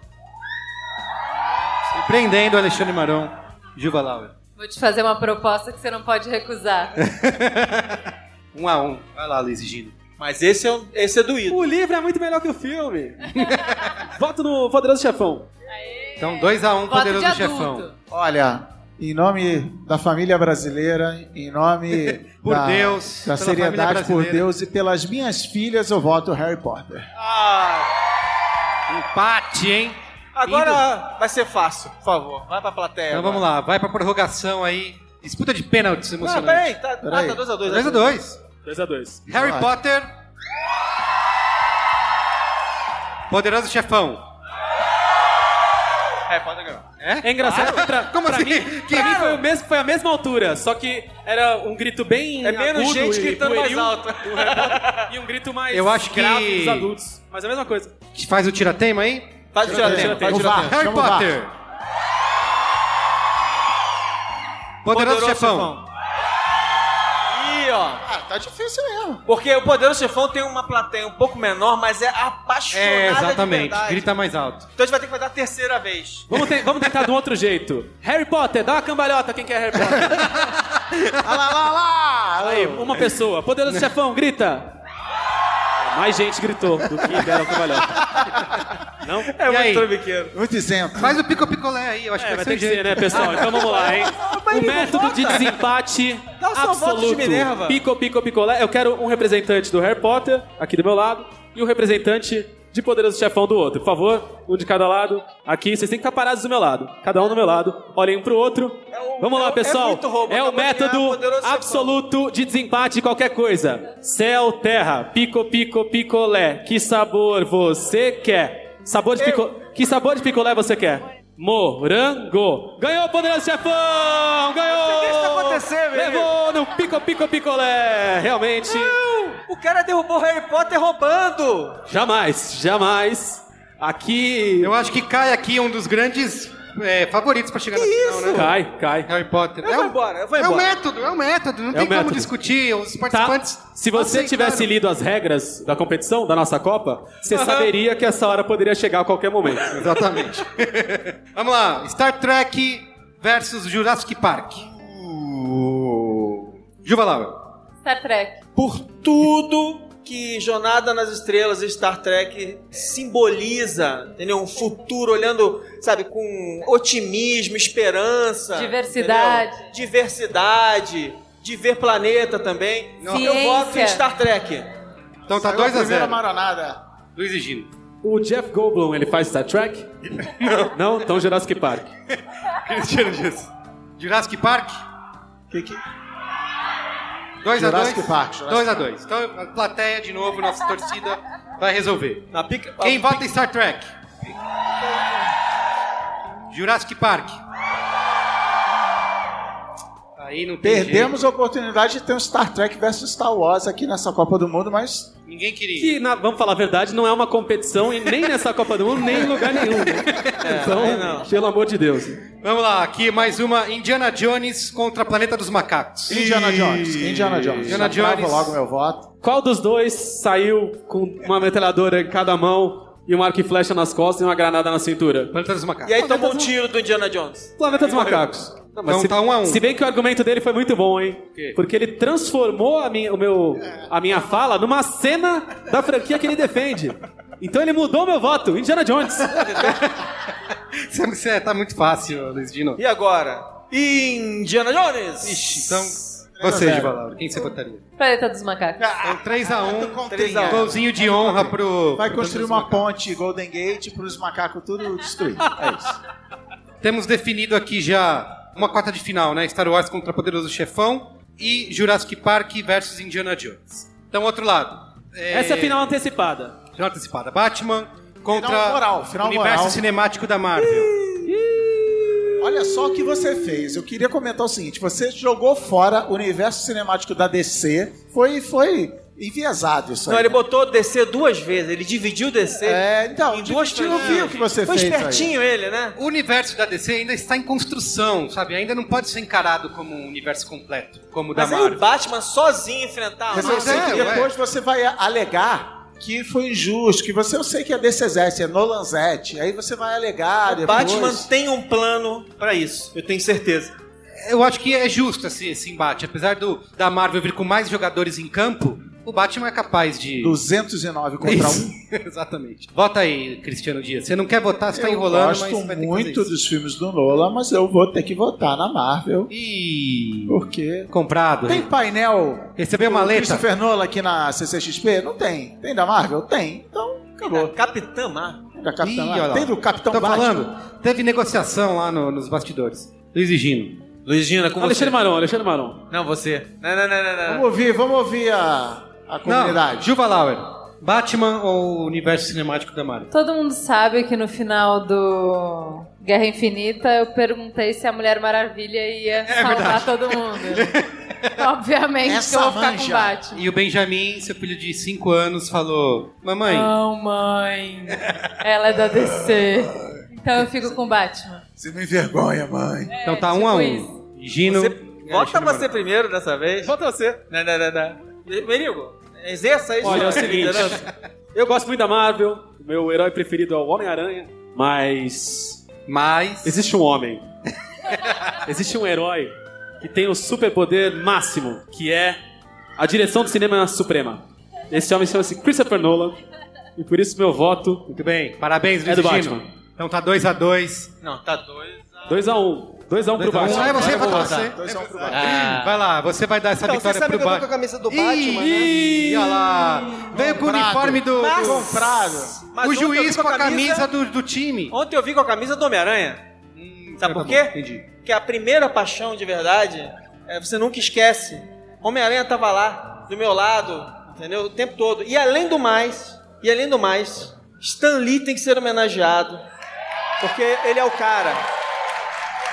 Surpreendendo Alexandre Marão. Juva Lauer. Vou te fazer uma proposta que você não pode recusar. Um a um. Vai lá, Luiz e Gino. Mas esse é, o- esse é do ídolo. O livro é muito melhor que o filme. voto no Poderoso Chefão. Então, 2 a 1 um, Voto poderoso de chefão. Olha, em nome da família brasileira, em nome Por da, Deus, da seriedade por. Deus e pelas minhas filhas, eu voto Harry Potter. Empate, hein? Agora vai ser fácil, por favor. Vai pra plateia. Então vamos lá, vai pra prorrogação aí. Disputa de pênaltis Não, emocionante. peraí. Tá, Peraí. Ah, tá 2x2. 2 a 2 2x2. Harry Vai. Potter. Poderoso chefão. É, pode ganhar. É engraçado que pra, Como pra assim? mim, Que pra mim foi, o mesmo, foi a mesma altura, só que era um grito bem É menos agudo gente gritando mais alto. e um grito mais Eu acho que- grave dos adultos. Mas é a mesma coisa. Faz o tiratema aí? Faz o tiratema. Faz o tiratema. Harry. Potter. Poderoso, chefão. Ih, ó. Ah, tá difícil mesmo. Porque o Poderoso Chefão tem uma plateia um pouco menor, mas é apaixonada É, de exatamente. verdade. Grita mais alto. Então a gente vai ter que fazer a terceira vez. Vamos, te- vamos tentar de um outro jeito. Harry Potter, dá uma cambalhota quem quer Harry Potter. Olha lá, lá, lá. Aí, uma pessoa. Poderoso chefão, grita. Mais gente gritou do que deram cambalhota. Não? É E aí? muito trambiqueiro. Muito isento. Faz o pico-picolé aí, eu acho É, que vai vai ter ser que ser, né, pessoal? Então vamos lá, hein? O método de desempate absoluto. Pico, pico, picolé. Eu quero um representante do Harry Potter, aqui do meu lado, e um representante de Poderoso Chefão do outro. Por favor, um de cada lado. Aqui, vocês têm que ficar parados do meu lado. Cada um do meu lado. Olhem um pro outro. o- Vamos é lá, é pessoal. roubo, É o método Poderoso Chefão. absoluto de desempate de qualquer coisa. Céu, terra, pico, pico, picolé. Que sabor você quer? Sabor de pico... Que sabor de picolé você quer? Morango. Ganhou o Poderoso Chefão! Ganhou! Deixa isso acontecer, velho. Levou no pico, pico, picolé. Realmente... O cara derrubou Harry Potter roubando! Jamais, jamais. Aqui. Eu acho que cai aqui um dos grandes é, favoritos pra chegar na final, né? Cai, cai. Harry Potter. Eu é vou o- embora, eu vou É o embora. método, é o método. Não É tem o como método. discutir. Os Tá? participantes. Se você aceitaram. tivesse lido as regras da competição, da nossa Copa, você saberia que essa hora poderia chegar a qualquer momento. Exatamente. Vamos lá. Star Trek versus Jurassic Park. Juva Laura. Star Trek. Por tudo que Jornada nas Estrelas e Star Trek simboliza, entendeu? Um futuro olhando, sabe, com otimismo, esperança. Diversidade. entendeu? Diversidade. De ver planeta também. Eu Ciência. voto em Star Trek. Então tá Saiu a 2 a primeira 0 maronada. Luiz e Gino. O Jeff Goldblum, ele faz Star Trek? Não. Não? Então Jurassic Park. Cristiano Dias. Jurassic Park. Que que... 2 a 2 Jurassic Park, Jurassic 2 a 2 Então a plateia, de novo, nossa torcida, vai resolver. Na pica... Quem vota em Star Trek? Jurassic Park. Aí não Perdemos a oportunidade de ter um Star Trek versus Star Wars aqui nessa Copa do Mundo, mas jeito. Ninguém queria. Que, na- vamos falar a verdade, não é uma competição e nem nessa Copa do Mundo, nem em lugar nenhum. né? então, aí não. pelo amor de Deus. Vamos lá, aqui mais uma Indiana Jones contra Planeta dos Macacos. Indiana Jones. Indiana Jones. Indiana Já Jones. logo meu voto. Qual dos dois saiu com uma metralhadora em cada mão e um arco e flecha nas costas e uma granada na cintura? Planeta dos Macacos. E aí tomou um tiro do Indiana Jones. Planeta dos Macacos. Não, mas Então se, tá um a um. se bem que o argumento dele foi muito bom, hein? quê? Porque ele transformou a minha, o meu, a minha fala numa cena da franquia que ele defende. Então ele mudou meu voto, Indiana Jones. Você, você tá muito fácil, Luiz Gino. E agora? Indiana Jones! Então, você, Juva Laura, quem você votaria? Planeta dos Macacos. Então 3x1, 3 a 1. golzinho de honra pro... Vai pro construir uma dos ponte Golden Gate para os macacos tudo destruir. É isso. Macacos. Temos definido aqui já uma quarta de final, né? Star Wars contra Poderoso Chefão e Jurassic Park versus Indiana Jones. Então, outro lado. Essa é a final antecipada. Final antecipada. Batman contra Final moral, final universo moral. cinemático da Marvel. Olha só o que você fez. Eu queria comentar o seguinte: você jogou fora o universo cinemático da DC. Foi, foi enviesado isso aí. Não, ele botou DC duas vezes, ele dividiu DC É, então, em duas eu vi o que você Foi fez aí. espertinho ele, né? O universo da DC ainda está em construção, sabe? Ainda não pode ser encarado como um universo completo, como o da Mas aí o Marvel. Batman sozinho enfrentar Mas a eu sei é, que ué. depois você vai alegar que foi injusto, que você eu sei que é DCZ, é Nolanzete. Aí você vai alegar O depois. Batman tem um plano pra isso, eu tenho certeza. Eu acho que é justo esse, esse embate. Apesar do, da Marvel vir com mais jogadores em campo, o Batman é capaz de. 209 contra Isso. 1. Exatamente. Vota aí, Cristiano Dias. Você não quer votar, você tá eu enrolando, gosto mas muito dos filmes do Nolan, mas eu vou ter que votar na Marvel. Ih, Porque. comprado. Tem painel. Recebeu uma letra? Christopher Nolan aqui na CCXP? Não tem. Tem da Marvel? Tem. Então, acabou. Capitã Marvel. Da Capitã Ih, Marvel. Tem do Capitão Tô Batman? falando, teve negociação lá no- nos bastidores. Luiz e Gino. Luiz Gina, com Alexandre você. Maron, Alexandre Maron. Não, você. Não, não, não, não, não. Vamos ouvir, vamos ouvir a, a Não, comunidade. Juva Lauer. Batman ou universo cinemático da Marvel? Todo mundo sabe que no final do Guerra Infinita eu perguntei se a Mulher Maravilha ia salvar todo mundo. Obviamente Essa que eu vou ficar com manja. o Batman. E o Benjamin, seu filho de 5 anos, falou: Mamãe, Não, mãe. Ela é da DC. Então eu fico com o Batman. Você me envergonha, mãe. então tá tipo um a um. isso. Gino. Você, Alexandre você primeiro dessa vez. Vota você. Não, não, não, não. Merigo, Exerça isso. Olha, é o seguinte. Né? eu gosto muito da Marvel. Meu herói preferido é o Homem-Aranha. Mas. Mas. Existe um homem. existe um herói que tem o superpoder máximo, que é a direção do cinema suprema. Esse homem chama-se Christopher Nolan. E por isso meu voto. Muito bem. Parabéns, Luiz é do Batman. Então tá 2x2. Não, tá 2x1. 2x1. 2x1 um pro Vasco. Não é você, vai você. 2x1 pro Vasco. Ah. Vai lá, você vai dar essa então, vitória pro Vasco. Você sabe que eu tô com a camisa do Batman. Né? Ih, olha lá. Veio com o uniforme do... Mas, do... Comprado. Mas o juiz com a camisa, do, do time. Ontem eu vi com a camisa do Homem-Aranha. Hum, sabe tá por quê? Entendi. Porque a primeira paixão de verdade, é, você nunca esquece. Homem-Aranha tava lá, do meu lado, entendeu? O tempo todo. E além do mais, e além do mais, Stan Lee tem que ser homenageado. Porque ele é o cara.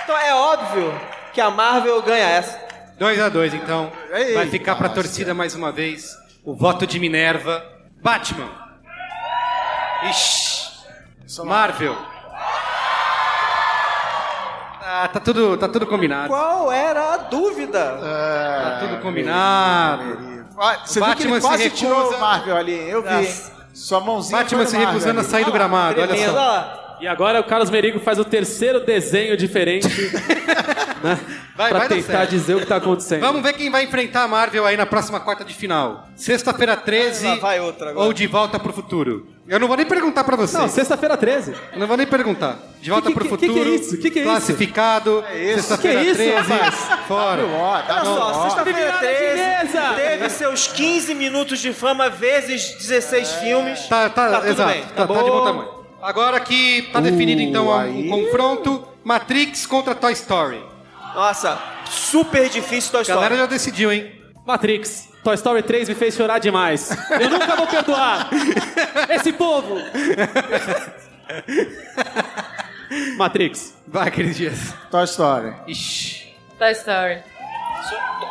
Então é óbvio que a Marvel ganha essa. 2 a 2 então. Ei, Vai ficar pra nossa. torcida mais uma vez. O voto de Minerva. Batman. Ixi. Marvel. Ah, tá tudo, tá tudo combinado. Qual era a dúvida? Tá tudo combinado. Você viu que Batman ele se quase recusa- tirou o Marvel ali. Eu vi. hein? Sua mãozinha Batman se Marvel recusando a ali. sair do gramado, olha só. E agora o Carlos Merigo faz o terceiro desenho diferente né, Vai, pra vai tentar dizer o que tá acontecendo. Vamos ver quem vai enfrentar a Marvel aí na próxima quarta de final. Sexta-feira 13 Lá vai outra agora. ou De Volta pro Futuro. Eu não vou nem perguntar pra vocês. Não, sexta-feira 13. Eu não vou nem perguntar. De Volta Que- pro que- Futuro. que que é isso? Que que é isso? Classificado. isso? Sexta-feira Que isso, 13. rapaz? Fora. Tá Olha só, sexta-feira Virada 13 chinesa. teve seus 15 minutos de fama vezes 16 filmes. Tá, tá, tudo exato. bem. Tá, tá de bom tamanho. Agora que tá definido então um- aí. um confronto Matrix contra Toy Story. Nossa, super difícil Toy A galera Story. já decidiu, hein? Matrix. Toy Story 3 me fez chorar demais. Eu nunca vou perdoar. Esse povo. Matrix. Vai, aqueles dias. Toy Story. Ixi. Toy Story.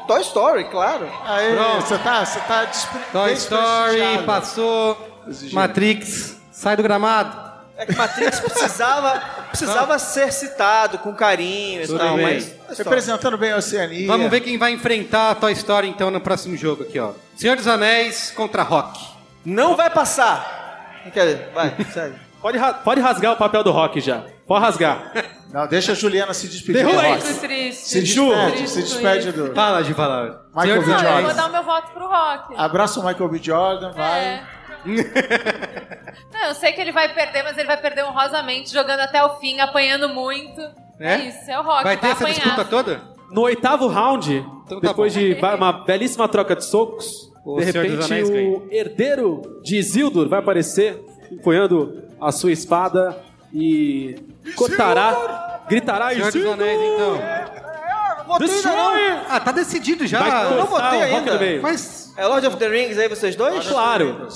Toy Story, claro. Aí, Pronto. você tá, você tá despre... Toy Story, passou. Exigente. Matrix, sai do gramado. É que Matrix precisava, precisava ser citado com carinho e Tudo tal, bem. mas. Representando bem a Oceania. Vamos ver quem vai enfrentar a Toy Story então no próximo jogo aqui, ó. Senhor dos Anéis contra Rock. Não vai passar. Quer dizer, vai, segue. Pode, ra- pode rasgar o papel do rock já. Pode rasgar. Não, deixa a Juliana se despedir. Derruba do aí. Triste. Se despede, se despede do... Fala, de falar. Michael B. Não, eu Jordan. vou dar o meu voto pro Rock. Abraça o Michael B. Jordan, vai. É. Não, eu sei que ele vai perder, mas ele vai perder honrosamente, jogando até o fim, apanhando muito. É, É? isso, é o Rock. Vai ter essa apanhar. disputa toda? No oitavo round, Então tá depois bom. de uma belíssima troca de socos, O de repente Anéis o herdeiro de Isildur vai aparecer, empunhando a sua espada e cortará, gritará Senhor dos Isildur! Anéis, então. Destroy! Ah, tá decidido já. Vai cortar não votei ainda. Mas. É Lord of the Rings aí, vocês dois? Claro.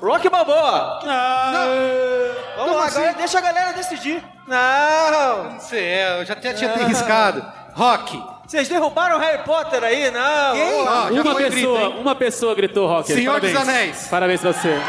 Rock Balboa! Ah, Vamos lá, assim? agora deixa a galera decidir. Não! Não sei, é, eu já tinha, tinha arriscado. Rock. Vocês derrubaram Harry Potter aí? Não! Ó, já uma grito, pessoa, hein? uma pessoa gritou rock. Senhor Parabéns. dos Anéis. Parabéns pra você.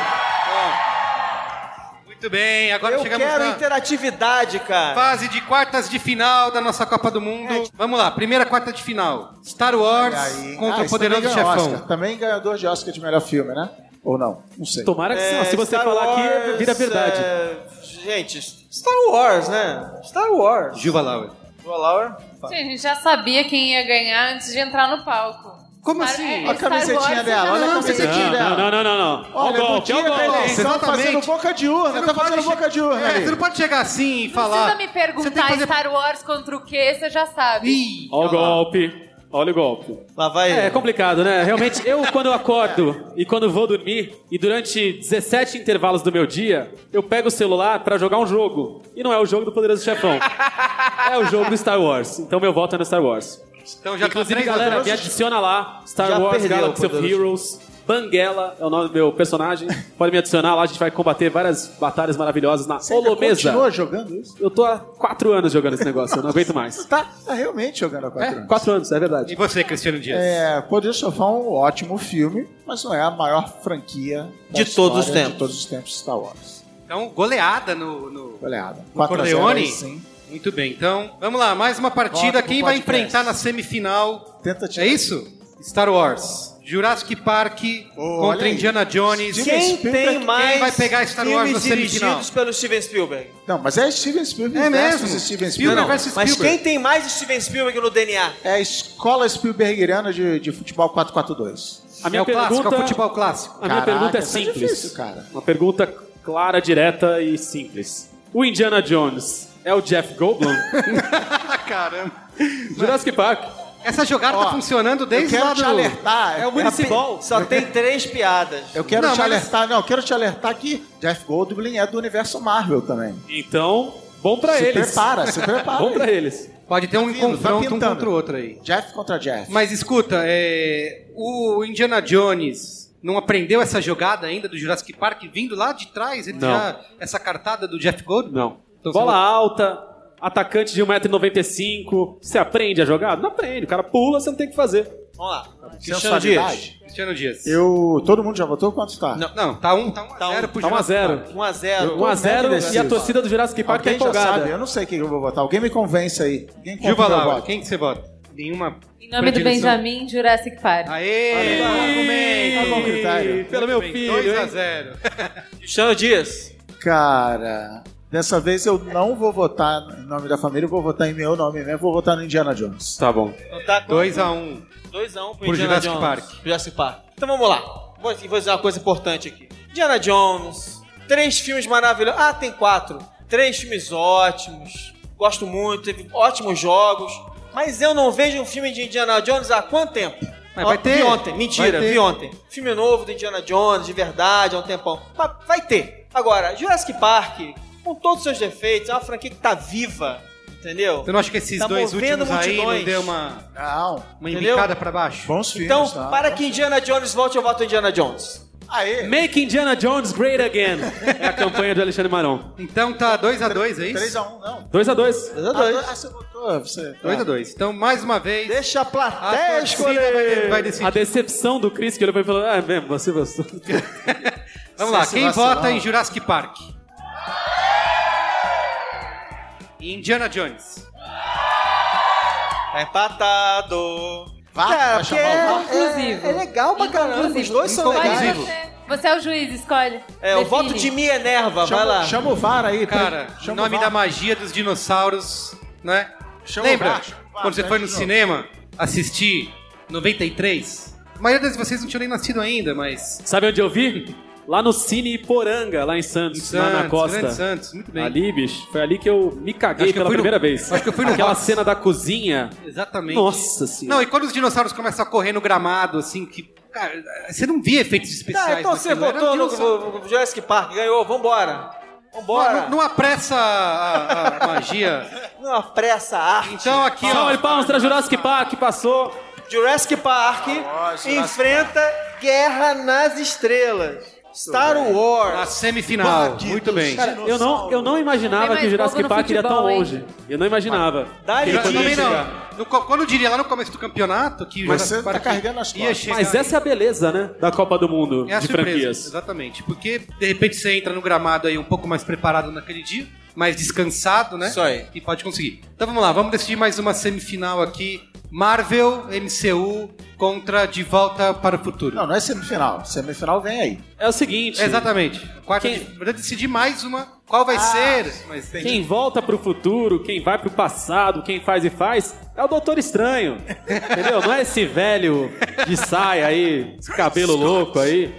Muito bem, agora Eu chegamos quero na interatividade, cara. fase de quartas de final da nossa Copa do Mundo. Vamos lá, primeira quarta de final. Star Wars Aí. contra Ah, o isso Poderoso também ganhou Chefão. Oscar. Também ganhador de Oscar de melhor filme, né? Ou não? Não sei. Tomara que sim. É, Se você Star falar Wars, aqui, vira verdade. é, Gente, Star Wars, né? Star Wars. Gilva Lauer. Boa, Laura. Sim, a gente já sabia quem ia ganhar antes de entrar no palco. Como Star- assim? é, Olha a camisetinha Wars, dela, olha a não, camisetinha Não, dela. não, não, não, não. Olha o golpe, olha o golpe. eleição, Exatamente. fazendo boca de urna. Você Tá não fazendo pode boca de urna É, você não pode chegar assim e Não falar. precisa me Você perguntar fazer... Star Wars contra o quê, você já sabe. Ih, Olha o golpe. Olha o golpe. Lá vai. É, é complicado, né? Realmente, eu quando eu acordo e quando vou dormir, e durante 17 intervalos do meu dia, eu pego o celular pra jogar um jogo. E não é o jogo do Poderoso Chefão. É o jogo do Star Wars. Então meu voto é no Star Wars. Então já tá Inclusive, 3 a galera, 2. me adiciona lá. Star Já Wars perdeu, Galaxy of. Heroes. Banguela é o nome do meu personagem. Pode me adicionar lá, a gente vai combater várias batalhas maravilhosas na Você Holomesa. continua jogando isso? Eu tô há quatro anos jogando esse negócio, eu não aguento mais. Tá, tá realmente jogando há quatro É, anos. quatro anos, é verdade. E você, Cristiano Dias? É, Poderoso Chefão é um ótimo filme, mas não é a maior franquia De todos os tempos. De todos os tempos Star Wars. Então, goleada no. no... Goleada. O 4 a 0 Corleone? sim. Muito bem, então vamos lá, mais uma partida. Volta Quem vai enfrentar na semifinal? Tenta tirar. É isso? Star Wars. Jurassic Park Oh, contra. Indiana Jones. Quem tem mais vai pegar Star Wars filmes na semifinal? dirigidos pelo Steven Spielberg? Não, mas é Steven Spielberg É mesmo. Steven Spielberg Spielberg. versus Mas Spielberg. quem tem mais Steven Spielberg no DNA? É a escola Spielbergiana de, de futebol 442. A É minha o clássico, é pergunta, o futebol clássico. a minha Caraca, pergunta é é simples. difícil, cara. Uma pergunta clara, direta e simples. O Indiana Jones É o Jeff Goldblum? Caramba. Jurassic Park. Essa jogada tá Ó, funcionando Eu desde quero lá te do... alertar. É o Municipal. Só tem três piadas. Eu quero Não, te mas- alertar, não, eu quero te alertar que Jeff Goldblum é do universo Marvel também. Então, bom pra se eles. prepara, se prepara. Bom pra eles. Pode ter um Tá vindo, tá confronto um pintando. contra o outro aí. Jeff contra Jeff. Mas escuta, é, o Indiana Jones não aprendeu essa jogada ainda do Jurassic Park vindo lá de trás? Ele Não. já essa cartada do Jeff Goldblum? Não. Então Bola você- alta, atacante de 1,95m. Você aprende a jogar? Não aprende. O cara pula, você não tem o que fazer. Vamos lá. Cristiano Dias. Cristiano Dias. Eu, todo mundo já votou? Quanto tá? Não. Não, tá um, tá um a Tá um- zero pro Tá 1 a Jurassic 0 Park. 1x0. 1 a 0 indeciso. e a torcida do Jurassic Park tá Alguém já empolgada. sabe, eu não sei quem eu vou votar. Alguém me convence aí. Quem Gil compra o meu Valauer, voto? quem que você vota? Nenhuma. Em nome do? Benjamin, Jurassic Park. Aê! Tá bom critério. Pelo meu filho, 2 a hein? 0 Cristiano Dias. Cara, dessa vez eu não vou votar em nome da família, eu vou votar em meu nome mesmo, vou votar no Indiana Jones. Tá bom. Então tá 2x1. 2x1 pro Por Indiana Jurassic Jones. Park. Pro Jurassic Park. Então vamos lá. Vou, vou dizer uma coisa importante aqui. Indiana Jones. Três filmes maravilhosos. Ah, tem quatro. Três filmes ótimos. Gosto muito. Teve ótimos jogos. Mas eu não vejo um filme de Indiana Jones há quanto tempo? Mas vai ter. Vi ontem. Mentira, vi ontem. Filme novo do Indiana Jones, de verdade, há um tempão. Mas vai ter. Agora, Jurassic Park, com todos os seus defeitos, é uma franquia que tá viva. Entendeu? Você não acha que esses Tá dois últimos aí não multidões. deu uma, Não, uma embicada pra baixo? bons filmes. Então, tá? para que Indiana Jones volte, eu voto em Indiana Jones. Aê, Make Indiana Jones Great Again. É a campanha do Alexandre Maron. Então tá 2x2, é isso? 3x1, não. 2x2. Ah, ah, você votou, você. 2x2. Então, mais uma vez. Deixa a A plateia vai, escolher. vai A decidir. decepção do Chris que ele foi falou: Ah, é mesmo, você gostou. Vamos lá, quem vota em Jurassic Park? Indiana Jones. Tá empatado. Vá, Cara, vai chamar o é, VAR? Inclusive. é, é legal pra caramba. Os dois são Escolhe legais. você. Você é o juiz, escolhe. É, o Define. voto de me enerva. Vai Chama, lá. chama o VAR aí. Cara, em chama nome o da VAR. magia dos dinossauros, né? Chama o Lembra VAR, chama o VAR, quando você né, foi no de novo. cinema assistir 93? A maioria de vocês não tinham nem nascido ainda, mas. Sabe onde eu vi? Lá no Cine Iporanga, lá em Santos, lá na Santos, costa. Santos, muito bem. Ali, bicho, foi ali que eu me caguei eu pela fui no- primeira vez. acho que eu fui no Aquela Rox. cena da cozinha. Exatamente. Nossa senhora. Não, e quando os dinossauros começam a correr no gramado, assim, que. Cara, você não via efeitos especiais. Tá, então você votou no, no- no Jurassic Park, ganhou, vambora. Vambora. Não, não apressa a, a- magia. Não apressa a arte. Então aqui, Salve ó. de palmas pra Jurassic Park, passou. Jurassic Park Jurassic enfrenta Guerra nas Estrelas. Star Na Wars. semifinal. Bandidos. Muito bem. Cara, Eu não, eu não imaginava Tem que o Jurassic fogo no Park iria tão futebol, hein? longe. Eu não imaginava. Dá-lhe Eu também não. No co- quando eu diria lá no começo do campeonato que o Mas Jurassic você tá carregando as ia costas. chegar Mas essa é a beleza, né? Da Copa do Mundo É a de surpresa, franquias. exatamente. Porque, de repente, você entra no gramado aí um pouco mais preparado naquele dia, mais descansado, né? Isso aí. E pode conseguir. Então vamos lá, vamos decidir mais uma semifinal aqui. Marvel, MCU contra De Volta para o Futuro. Não, não é semifinal. Semifinal vem aí. É o seguinte. Exatamente. Quarta Quem- de... Decidir mais uma. Qual vai ser? Mas tem... Quem volta pro futuro, quem vai pro passado, quem faz e faz, é o Doutor Estranho. Entendeu? Não é esse velho de saia aí, esse cabelo louco aí.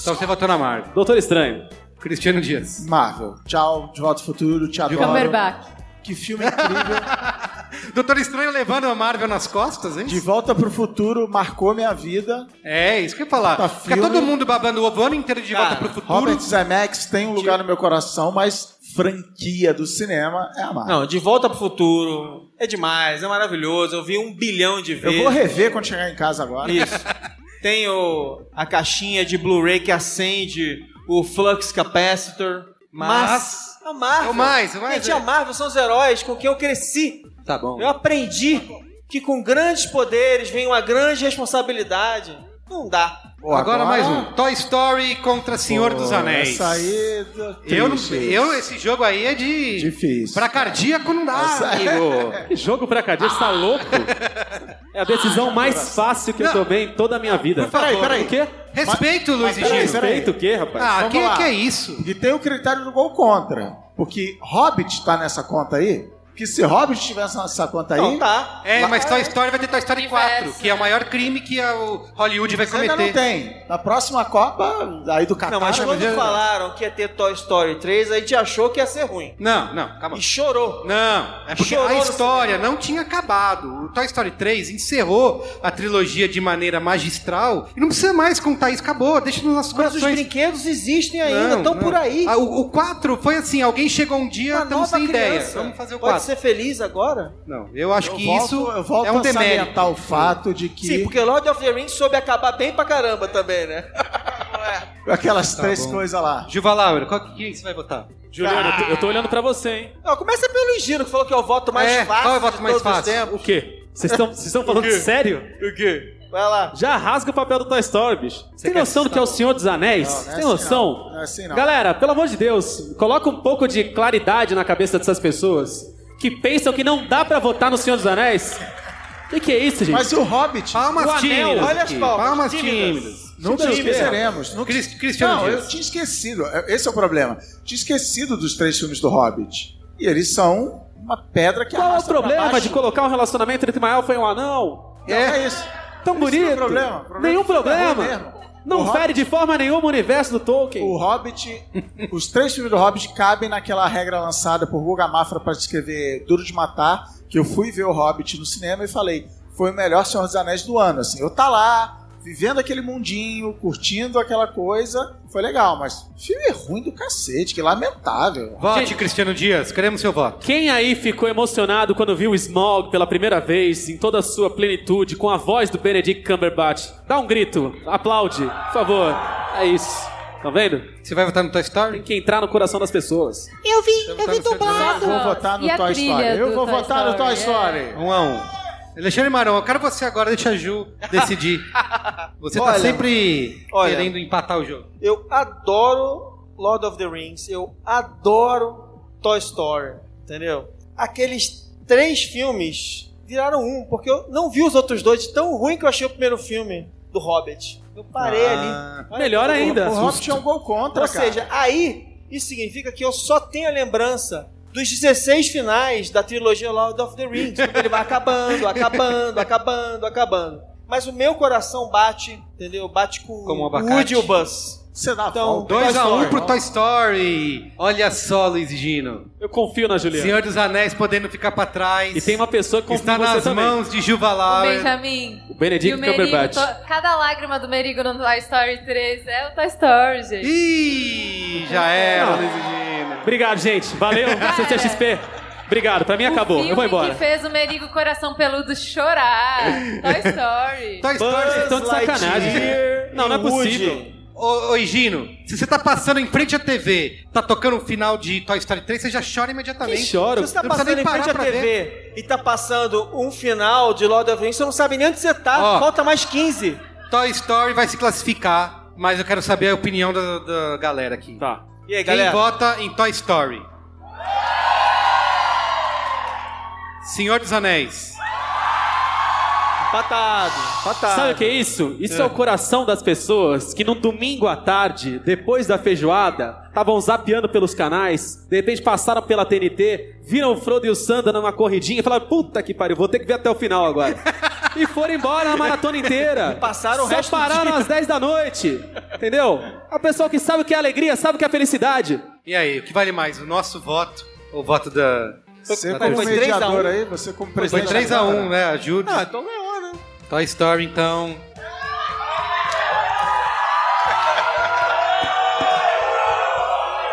Então você votou na Marvel. Doutor Estranho. Cristiano Dias. Marvel. Tchau, De Volta ao Futuro. Te adoro. Cumberbatch. Que filme incrível. Doutor Estranho levando a Marvel nas costas, hein? De Volta pro Futuro marcou minha vida. É, isso que eu ia falar. Tá Fica filme. todo mundo babando o ano inteiro de volta Cara, pro futuro. Robert Zemeckis tem um lugar no meu coração, mas franquia do cinema é a Marvel. Não, De Volta pro Futuro é demais, é maravilhoso. Eu vi um bilhão de Eu vezes. vou rever quando chegar em casa agora. Isso. Tem o, a caixinha de Blu-ray que acende o Flux Capacitor. Mas. A Marvel. O mais, o mais, Gente, é. a Marvel são os heróis com quem eu cresci. Tá bom. Eu aprendi que com grandes poderes vem uma grande responsabilidade. Não dá. Pô, agora, mais um. Toy Story contra Senhor Pô, dos Anéis. Essa aí. tá Eu, não, eu, esse jogo aí é de. Difícil. Pra cardíaco não dá, Essa- amigo. Que jogo pra cadeia, você tá louco? É a decisão mais fácil que eu tomei em toda a minha vida. Peraí, peraí. O quê? Respeito, Luiz e mas peraí, peraí. Respeito o quê, rapaz? Ah, Vamos que, lá. que é isso? E tem o critério do gol contra. Porque Hobbit tá nessa conta aí. Que se Hobbit tivesse nessa conta aí. Não, tá. É, Lá- mas Toy Story vai ter Toy Story Universo, 4, que é o maior crime que a- o Hollywood vai Mas ainda não cometer. tem. Na próxima Copa, aí do Qatar. Não, mas quando já- falaram que ia ter Toy Story 3, a gente achou que ia ser ruim. Não, não, calma. E chorou. Não, é porque Chorou a história não tinha acabado. O Toy Story 3 encerrou a trilogia de maneira magistral e não precisa mais contar isso, acabou, deixa nos nossos Mas os corações. brinquedos existem ainda, estão por aí. Ah, o, o 4 foi assim, alguém chegou um dia, Uma estamos sem ideia, criança. vamos fazer o Pode 4. Ser feliz agora? Não, eu acho Eu que volto, isso eu volto é um a demérito. o fato de que Sim, porque Lord of the Rings soube acabar bem pra caramba também, né? aquelas três Tá bom. coisas lá. Gilva Laura, qual que quem você vai votar? Juliano, eu tô, eu tô olhando pra você, hein? Não, começa pelo Giro, que falou que é o voto mais É, fácil qual é o voto mais fácil? O quê? Vocês estão vocês estão falando sério? O quê? Vai lá. Já rasga o papel do Toy Story, bicho. Você tem noção do que é o Senhor dos Anéis? Não, não é Tem assim noção? não. Não é assim não. Galera, pelo amor de Deus, coloca um pouco de claridade na cabeça dessas pessoas que pensam que não dá pra votar no Senhor dos Anéis. O que, que é isso, gente? Mas o Hobbit? Palmas O anel, tímidas. olha as palmas, Palmas tímidas. tímidas. Nunca Tímidas. esqueceremos. Nunca... Cris- Cristiano Não, Dias. eu tinha esquecido. Esse é o problema. Tinha esquecido dos três filmes do Hobbit. E eles são uma pedra que Qual é o problema baixo. de colocar um relacionamento entre uma elfa e um anão? Não, é isso. Tão Isso bonito. não é problema. Problema Nenhum é fica problema. Não O fere Hobbit- de forma nenhuma o universo do Tolkien. O Hobbit, os três filmes do Hobbit cabem naquela regra lançada por Guga Mafra para escrever Duro de Matar, que eu fui ver o Hobbit no cinema e falei, foi o melhor Senhor dos Anéis do ano, assim. Eu tá lá, vivendo aquele mundinho, curtindo aquela coisa, foi legal, mas filme ruim do cacete, que lamentável. Vote, Gente- Cristiano Dias, queremos seu voto. Quem aí ficou emocionado quando viu o Smaug pela primeira vez, em toda a sua plenitude, com a voz do Benedict Cumberbatch? Dá um grito, aplaude, por favor. É isso. Tá vendo? Você vai votar no Toy Tem Story? que entrar no coração das pessoas. Eu vi, eu vi dublado. Eu vou votar no a Toy Story. Eu vou votar no Toy Story, Story. Um a um. Alexandre Marão, eu quero você agora, deixa a Ju decidir. Você tá Olha, sempre olha. querendo empatar o jogo. Eu adoro Lord of the Rings, eu adoro Toy Story, entendeu? Aqueles três filmes viraram um, porque eu não vi os outros dois, de tão ruim que eu achei o primeiro filme do Hobbit. Eu parei Ah. ali. Olha, Melhor ainda. O Hobbit é um gol contra, Ou cara. seja, aí isso significa que eu só tenho a lembrança dos 16 finais da trilogia Lord of the Rings, ele vai acabando, acabando, acabando, acabando. Mas o meu coração bate, entendeu? Bate com Como um o. Woody e o Buzz. Você dá Então, volta. 2 a 1 um pro Toy Story. Olha só, Luiz Gino. Eu confio na Juliana. Senhor dos Anéis podendo ficar pra trás. E tem uma pessoa que Está nas também. mãos de Juva O. Benjamin. O Benedict Cumberbatch. to- Cada lágrima do Merigo no Toy Story 3 é o Toy Story, gente. Ih, já era. Luiz Gino. Obrigado, gente. Valeu, CCXP. Obrigado, pra mim acabou. O Eu vou embora. que fez o Merigo Coração Peludo chorar. Toy Story. Toy Story. Vocês estão de sacanagem. Não, não é Woody. possível. Ô, ô, Gino, se você tá passando em frente à TV, tá tocando o final de Toy Story 3, você já chora imediatamente. Que choro. Se você tá passando em frente à TV e tá passando um final de Lord of the Rings, você não sabe nem onde você tá. Ó. Falta mais 15. Toy Story vai se classificar, mas eu quero saber a opinião da, da galera aqui. Tá. E aí, Quem galera? vota em Toy Story? Senhor dos Anéis. Empatado. Empatado. Sabe o que é isso? Isso é. o coração das pessoas que num domingo à tarde, depois da feijoada, estavam zapeando pelos canais, de repente passaram pela TNT, viram o Frodo e o Sam dando uma corridinha e falaram: Puta que pariu, vou ter que ver até o final agora. e foram embora na maratona inteira. passaram o Só resto do pararam dia. às 10 da noite. Entendeu? A pessoa que sabe o que é alegria, sabe o que é felicidade. E aí, o que vale mais, o nosso voto ou o voto da... Você Foi como três a mediador um. aí, você como Foi presidente. 3 da a 1 Câmara. né? Ajude. Ah, então ganhou, né? Toy Story, então...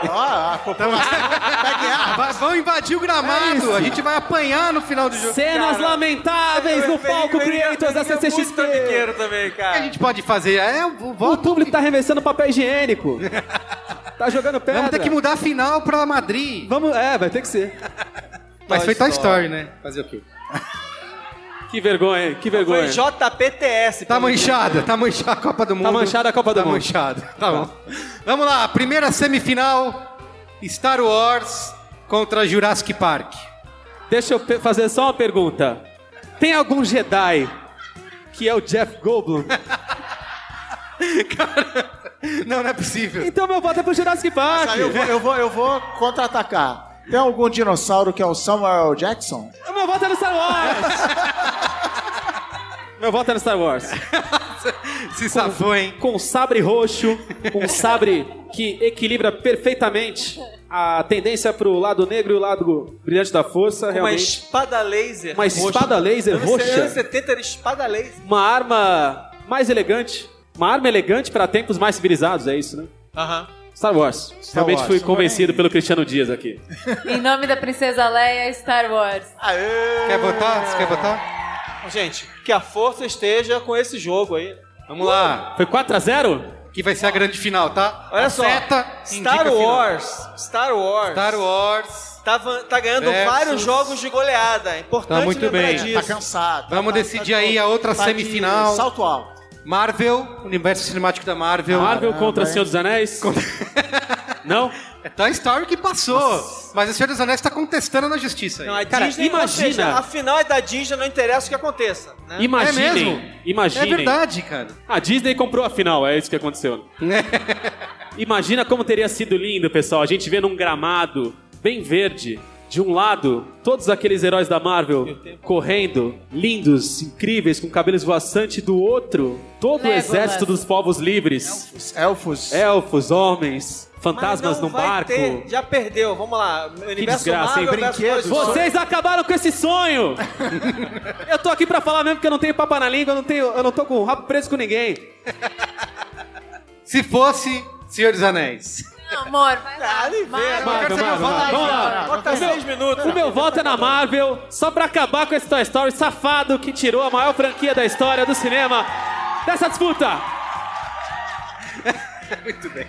Ó, a população vai ganhar. Vai- Vão invadir o gramado, a gente vai apanhar no final do jogo. Cenas lamentáveis no palco Creators da CCXP. trambiqueiro também, O que cara. a gente pode fazer? É, o O voto... público tá arremessando papel higiênico. Tá jogando pedra. Vamos ter que mudar a final pra Madrid. Vamos, é, vai ter que ser. Mas foi Toy. Story, né? Fazer o quê? Que vergonha, que Foi vergonha. JPTS. Tá manchada, tá manchada a Copa do Mundo. manchada a Copa do tá Mundo. manchada, tá bom. Vamos lá, primeira semifinal, Star Wars contra Jurassic Park. Deixa eu fazer só uma pergunta. Tem algum Jedi que é o Jeff Goldblum? Não, não é possível. então meu voto é pro Jurassic Park. Aí eu vou, eu vou, eu vou contra-atacar. Tem algum dinossauro que é o Samuel Jackson? O meu voto é no Star Wars! meu voto é no Star Wars. Se safou, hein? Com sabre roxo, um sabre que equilibra perfeitamente a tendência pro lado negro e o lado brilhante da força. Uma realmente. espada laser. Uma espada laser Anos- roxa. Anos 70 era espada laser. Uma arma mais elegante. Uma arma elegante para tempos mais civilizados, é isso, né? Aham. Star Wars. Realmente Wars. fui convencido pelo Cristiano Dias aqui. Em nome da Princesa Leia, Star Wars. Aê! Quer votar? Você quer votar? Gente, que a força esteja com esse jogo aí. Vamos lá. Foi 4x0? Que vai ser a grande final, tá? Olha A só. Star a. Wars. Star Wars. Star Wars. Tá, tá ganhando Versus- vários jogos de goleada. É importante Tá muito lembrar bem. disso. Tá cansado. Vamos Tá- decidir tá- aí a outra tá de semifinal. Salto alto. Marvel, universo cinemático da Marvel. Marvel Caramba, contra hein? Senhor dos Anéis? Não? É Toy Story que passou. Mas o Senhor dos Anéis tá contestando na justiça aí. Não, a Cara, Disney, imagina- seja, a final é da Disney, não interessa o que aconteça. Né? Imaginem. É mesmo? Imaginem. É verdade, cara. A Disney comprou a final, é isso que aconteceu. Imagina como teria sido lindo, pessoal, a gente vê num gramado bem verde. De um lado, todos aqueles heróis da Marvel correndo, lindos, incríveis, com cabelos voaçantes. Do outro, todo o Legolas. exército dos povos livres. Elfos. Elfos, homens, Mas fantasmas vai barco. ter, já perdeu, vamos lá. Universo desgraça, hein? Marvel Brinquedos. Vocês acabaram com esse sonho! eu tô aqui pra falar mesmo porque eu não tenho papa na língua, eu não, tenho, eu não tô com o rabo preso com ninguém. Se fosse Senhor dos Anéis. Não, amor, vai lá. Marvel. Marvel, saber Marvel, o voto aí, vamos lá. Bota seis minutos. O meu voto é na Marvel, só pra acabar com esse Toy Story safado que tirou a maior franquia da história do cinema dessa disputa. Muito bem.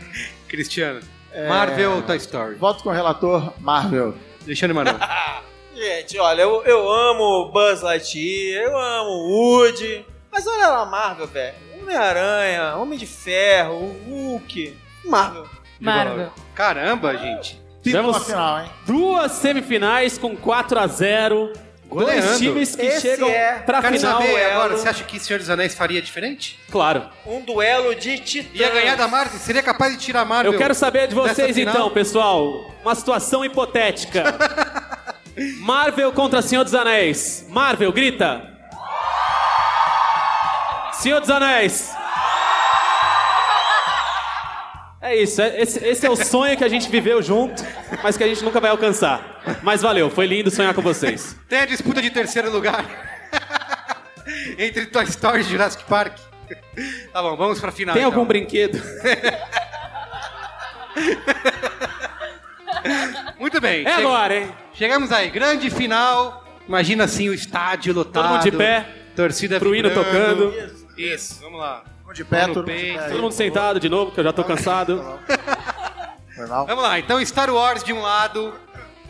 Cristiano. Marvel ou Toy Story? Voto com o relator Marvel. Alexandre Manuel. Gente, olha, eu, eu amo Buzz Lightyear, eu amo Woody, mas olha lá, Marvel, velho. Homem-Aranha, Homem de Ferro, Hulk, Marvel. Marvel. Caramba, gente. Tivemos na final, hein? duas semifinais com 4 a 0 Goleando. Dois times que Esse chegam é- pra Quero final. saber duelo. agora, você acha que Senhor dos Anéis faria diferente? Claro. Um duelo de titãs. Ia ganhar da Marvel? Seria capaz de tirar a Marvel? Eu quero saber de vocês então, pessoal. Uma situação hipotética. Marvel contra Senhor dos Anéis. Marvel, grita. Senhor dos Anéis. É isso, é- esse, esse é o sonho que a gente viveu junto, mas que a gente nunca vai alcançar. Mas valeu, foi lindo sonhar com vocês. Tem a disputa de terceiro lugar. Entre Toy Story e Jurassic Park. Tá bom, vamos pra final. Tem então. algum brinquedo? Muito bem. É agora, hein? Chegamos aí, grande final. Imagina assim o estádio lotado. Todo mundo de pé, Torcida pro hino tocando. Isso, vamos lá. De pé, todo mundo de peito. pé. Todo mundo sentado de novo, que eu já tô cansado. Vamos lá, então Star Wars de um lado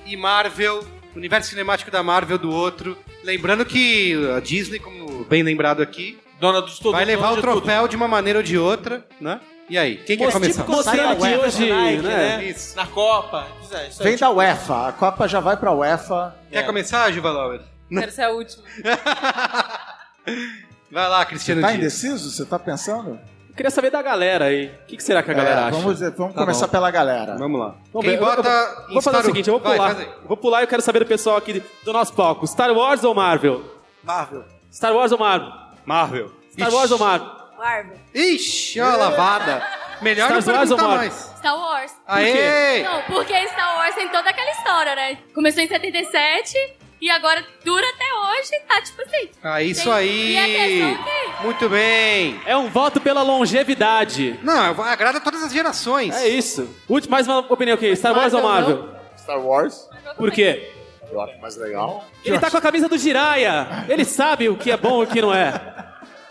e Marvel, universo cinemático da Marvel do outro. Lembrando que a Disney, como bem lembrado aqui, Dona dos tudo. vai levar dona o de tudo. troféu de uma maneira ou de outra, né? E aí, quem quer Tipo começar? que Sai da hoje, Nike, né? né? Isso. Na Copa. Isso isso aí, Vem da tipo, UEFA. A Copa já vai pra UEFA. Quer começar, Juba Lauer? Quero ser a última. Vai lá, Cristiano Tá Dias. indeciso? Você tá pensando? Eu queria saber da galera aí. O que, que será que a galera É, acha? Vamos, dizer- vamos Tá começar bom. pela galera. Vamos lá. Vamos Quem eu- bota eu- em Vou fazer Star- o seguinte, eu vou Vai, pular. faz aí. vou pular e eu quero saber do pessoal aqui do nosso palco. Star Wars ou Marvel? Marvel. Star Wars ou Marvel? Marvel. Star Wars ou Marvel? Marvel. Ixi, olha a lavada. Melhor Star não Wars ou Marvel? mais. Star Wars. Aê! Não, porque Star Wars tem toda aquela história, né? Começou em 77 e agora dura até hoje, tá tipo assim. Ah, isso Tem- aí. E a questão que- Muito bem. É um voto pela longevidade. Não, agrada todas as gerações. É isso. Último, mais uma opinião aqui. Star Wars ou Marvel? Star Wars. Por quê? Eu acho mais legal. Ele tá com a camisa do Jiraya. Ele sabe o que é bom e o que não é.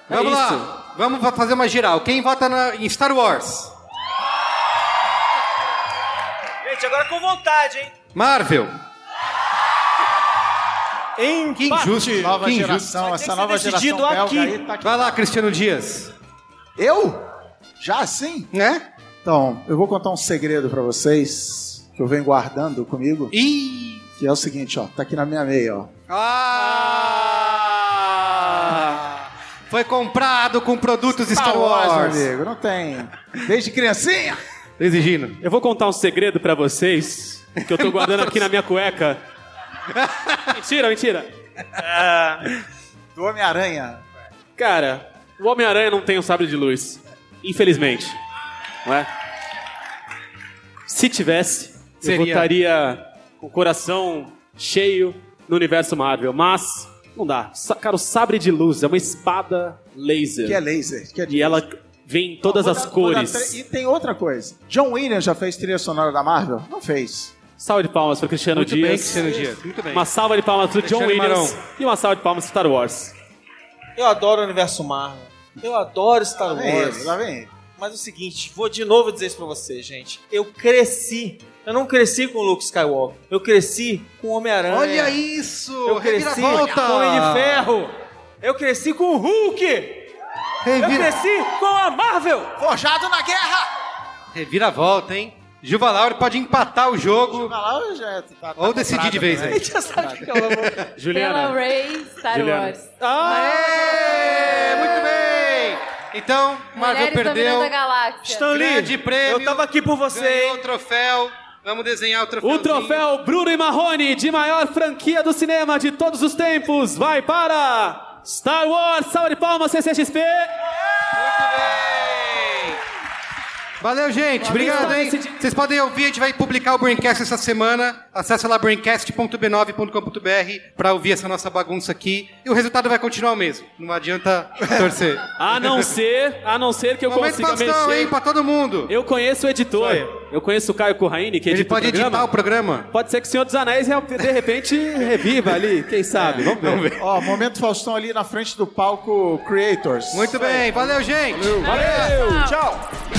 É Vamos isso. lá. Vamos fa- fazer uma geral. Quem vota na- em Star Wars? Gente, agora com vontade, hein? Marvel. Em Que injusto. Nova que injusto. geração, essa nova geração decidido belga aqui. aí tá aqui. Vai lá, Cristiano Dias. Eu? Já assim? Né? Então, eu vou contar um segredo pra vocês que eu venho guardando comigo, Ih. que é o seguinte, ó, tá aqui na minha meia, ó. Ah! Foi comprado com produtos Star, Wars. meu amigo, não tem. Desde criancinha. Exigindo. Eu vou contar um segredo pra vocês que eu tô guardando aqui na minha cueca. Mentira, mentira. Do Homem-Aranha. Cara, o Homem-Aranha não tem um sabre de luz. Infelizmente. Não é? Se tivesse, eu Seria. votaria com o coração cheio no universo Marvel. Mas não dá. Cara, o sabre de luz é uma espada laser. Que é laser. Que é E ela vem em todas as dar- cores. E tem outra coisa. John Williams já fez trilha sonora da Marvel? Não fez. Salva de palmas para Cristiano Muito Dias. bem, Cristiano Dias. Muito bem. Uma salva de palmas para John Williams. Marão. E uma salva de palmas para Star Wars. Eu adoro o universo Marvel. Eu adoro Star Lá Wars. ele, lá vem ele. Mas é o seguinte, vou de novo dizer isso pra vocês, gente. Eu cresci. Eu não cresci com o Luke Skywalker. Eu cresci com o Homem-Aranha. Olha isso! Eu cresci com o Reviravolta! Homem de Ferro. Eu cresci com o Hulk. Eu Revira... cresci com a Marvel. Forjado na guerra! Reviravolta, hein? Gilva Laura pode empatar o jogo Vai lá, já é- tá- tá ou decidir de vez aí. A gente já sabe o que que ela vai Pela Juliana. Ray, Star Juliana. Wars. Aê! Muito bem! Então, Marvel Mulheres perdeu. a galáxia. Grande prêmio. Eu tava aqui por você, Ganhou o troféu. Vamos desenhar o troféu. O troféu Bruno e Marrone de maior franquia do cinema de todos os tempos vai para Star Wars. Salve de palmas, CCXP. Muito bem! Valeu, gente. Obrigado, hein? Vocês podem ouvir, a gente vai publicar o Braincast essa semana. Acesse lá braincast.b9.com.br pra ouvir essa nossa bagunça aqui. E o resultado vai continuar o mesmo. Não adianta torcer. A não ser, a não ser que eu Momento consiga Faustão, mexer. hein? Pra todo mundo. Eu conheço o editor. Eu conheço o Caio Corraine, que Ele edita pode o programa. editar o programa. Pode ser que o Senhor dos Anéis de repente reviva ali, quem sabe? Vamos ver. Ó, momento Faustão ali na frente do palco Creators. Muito bem. Valeu, gente. Valeu! Tchau!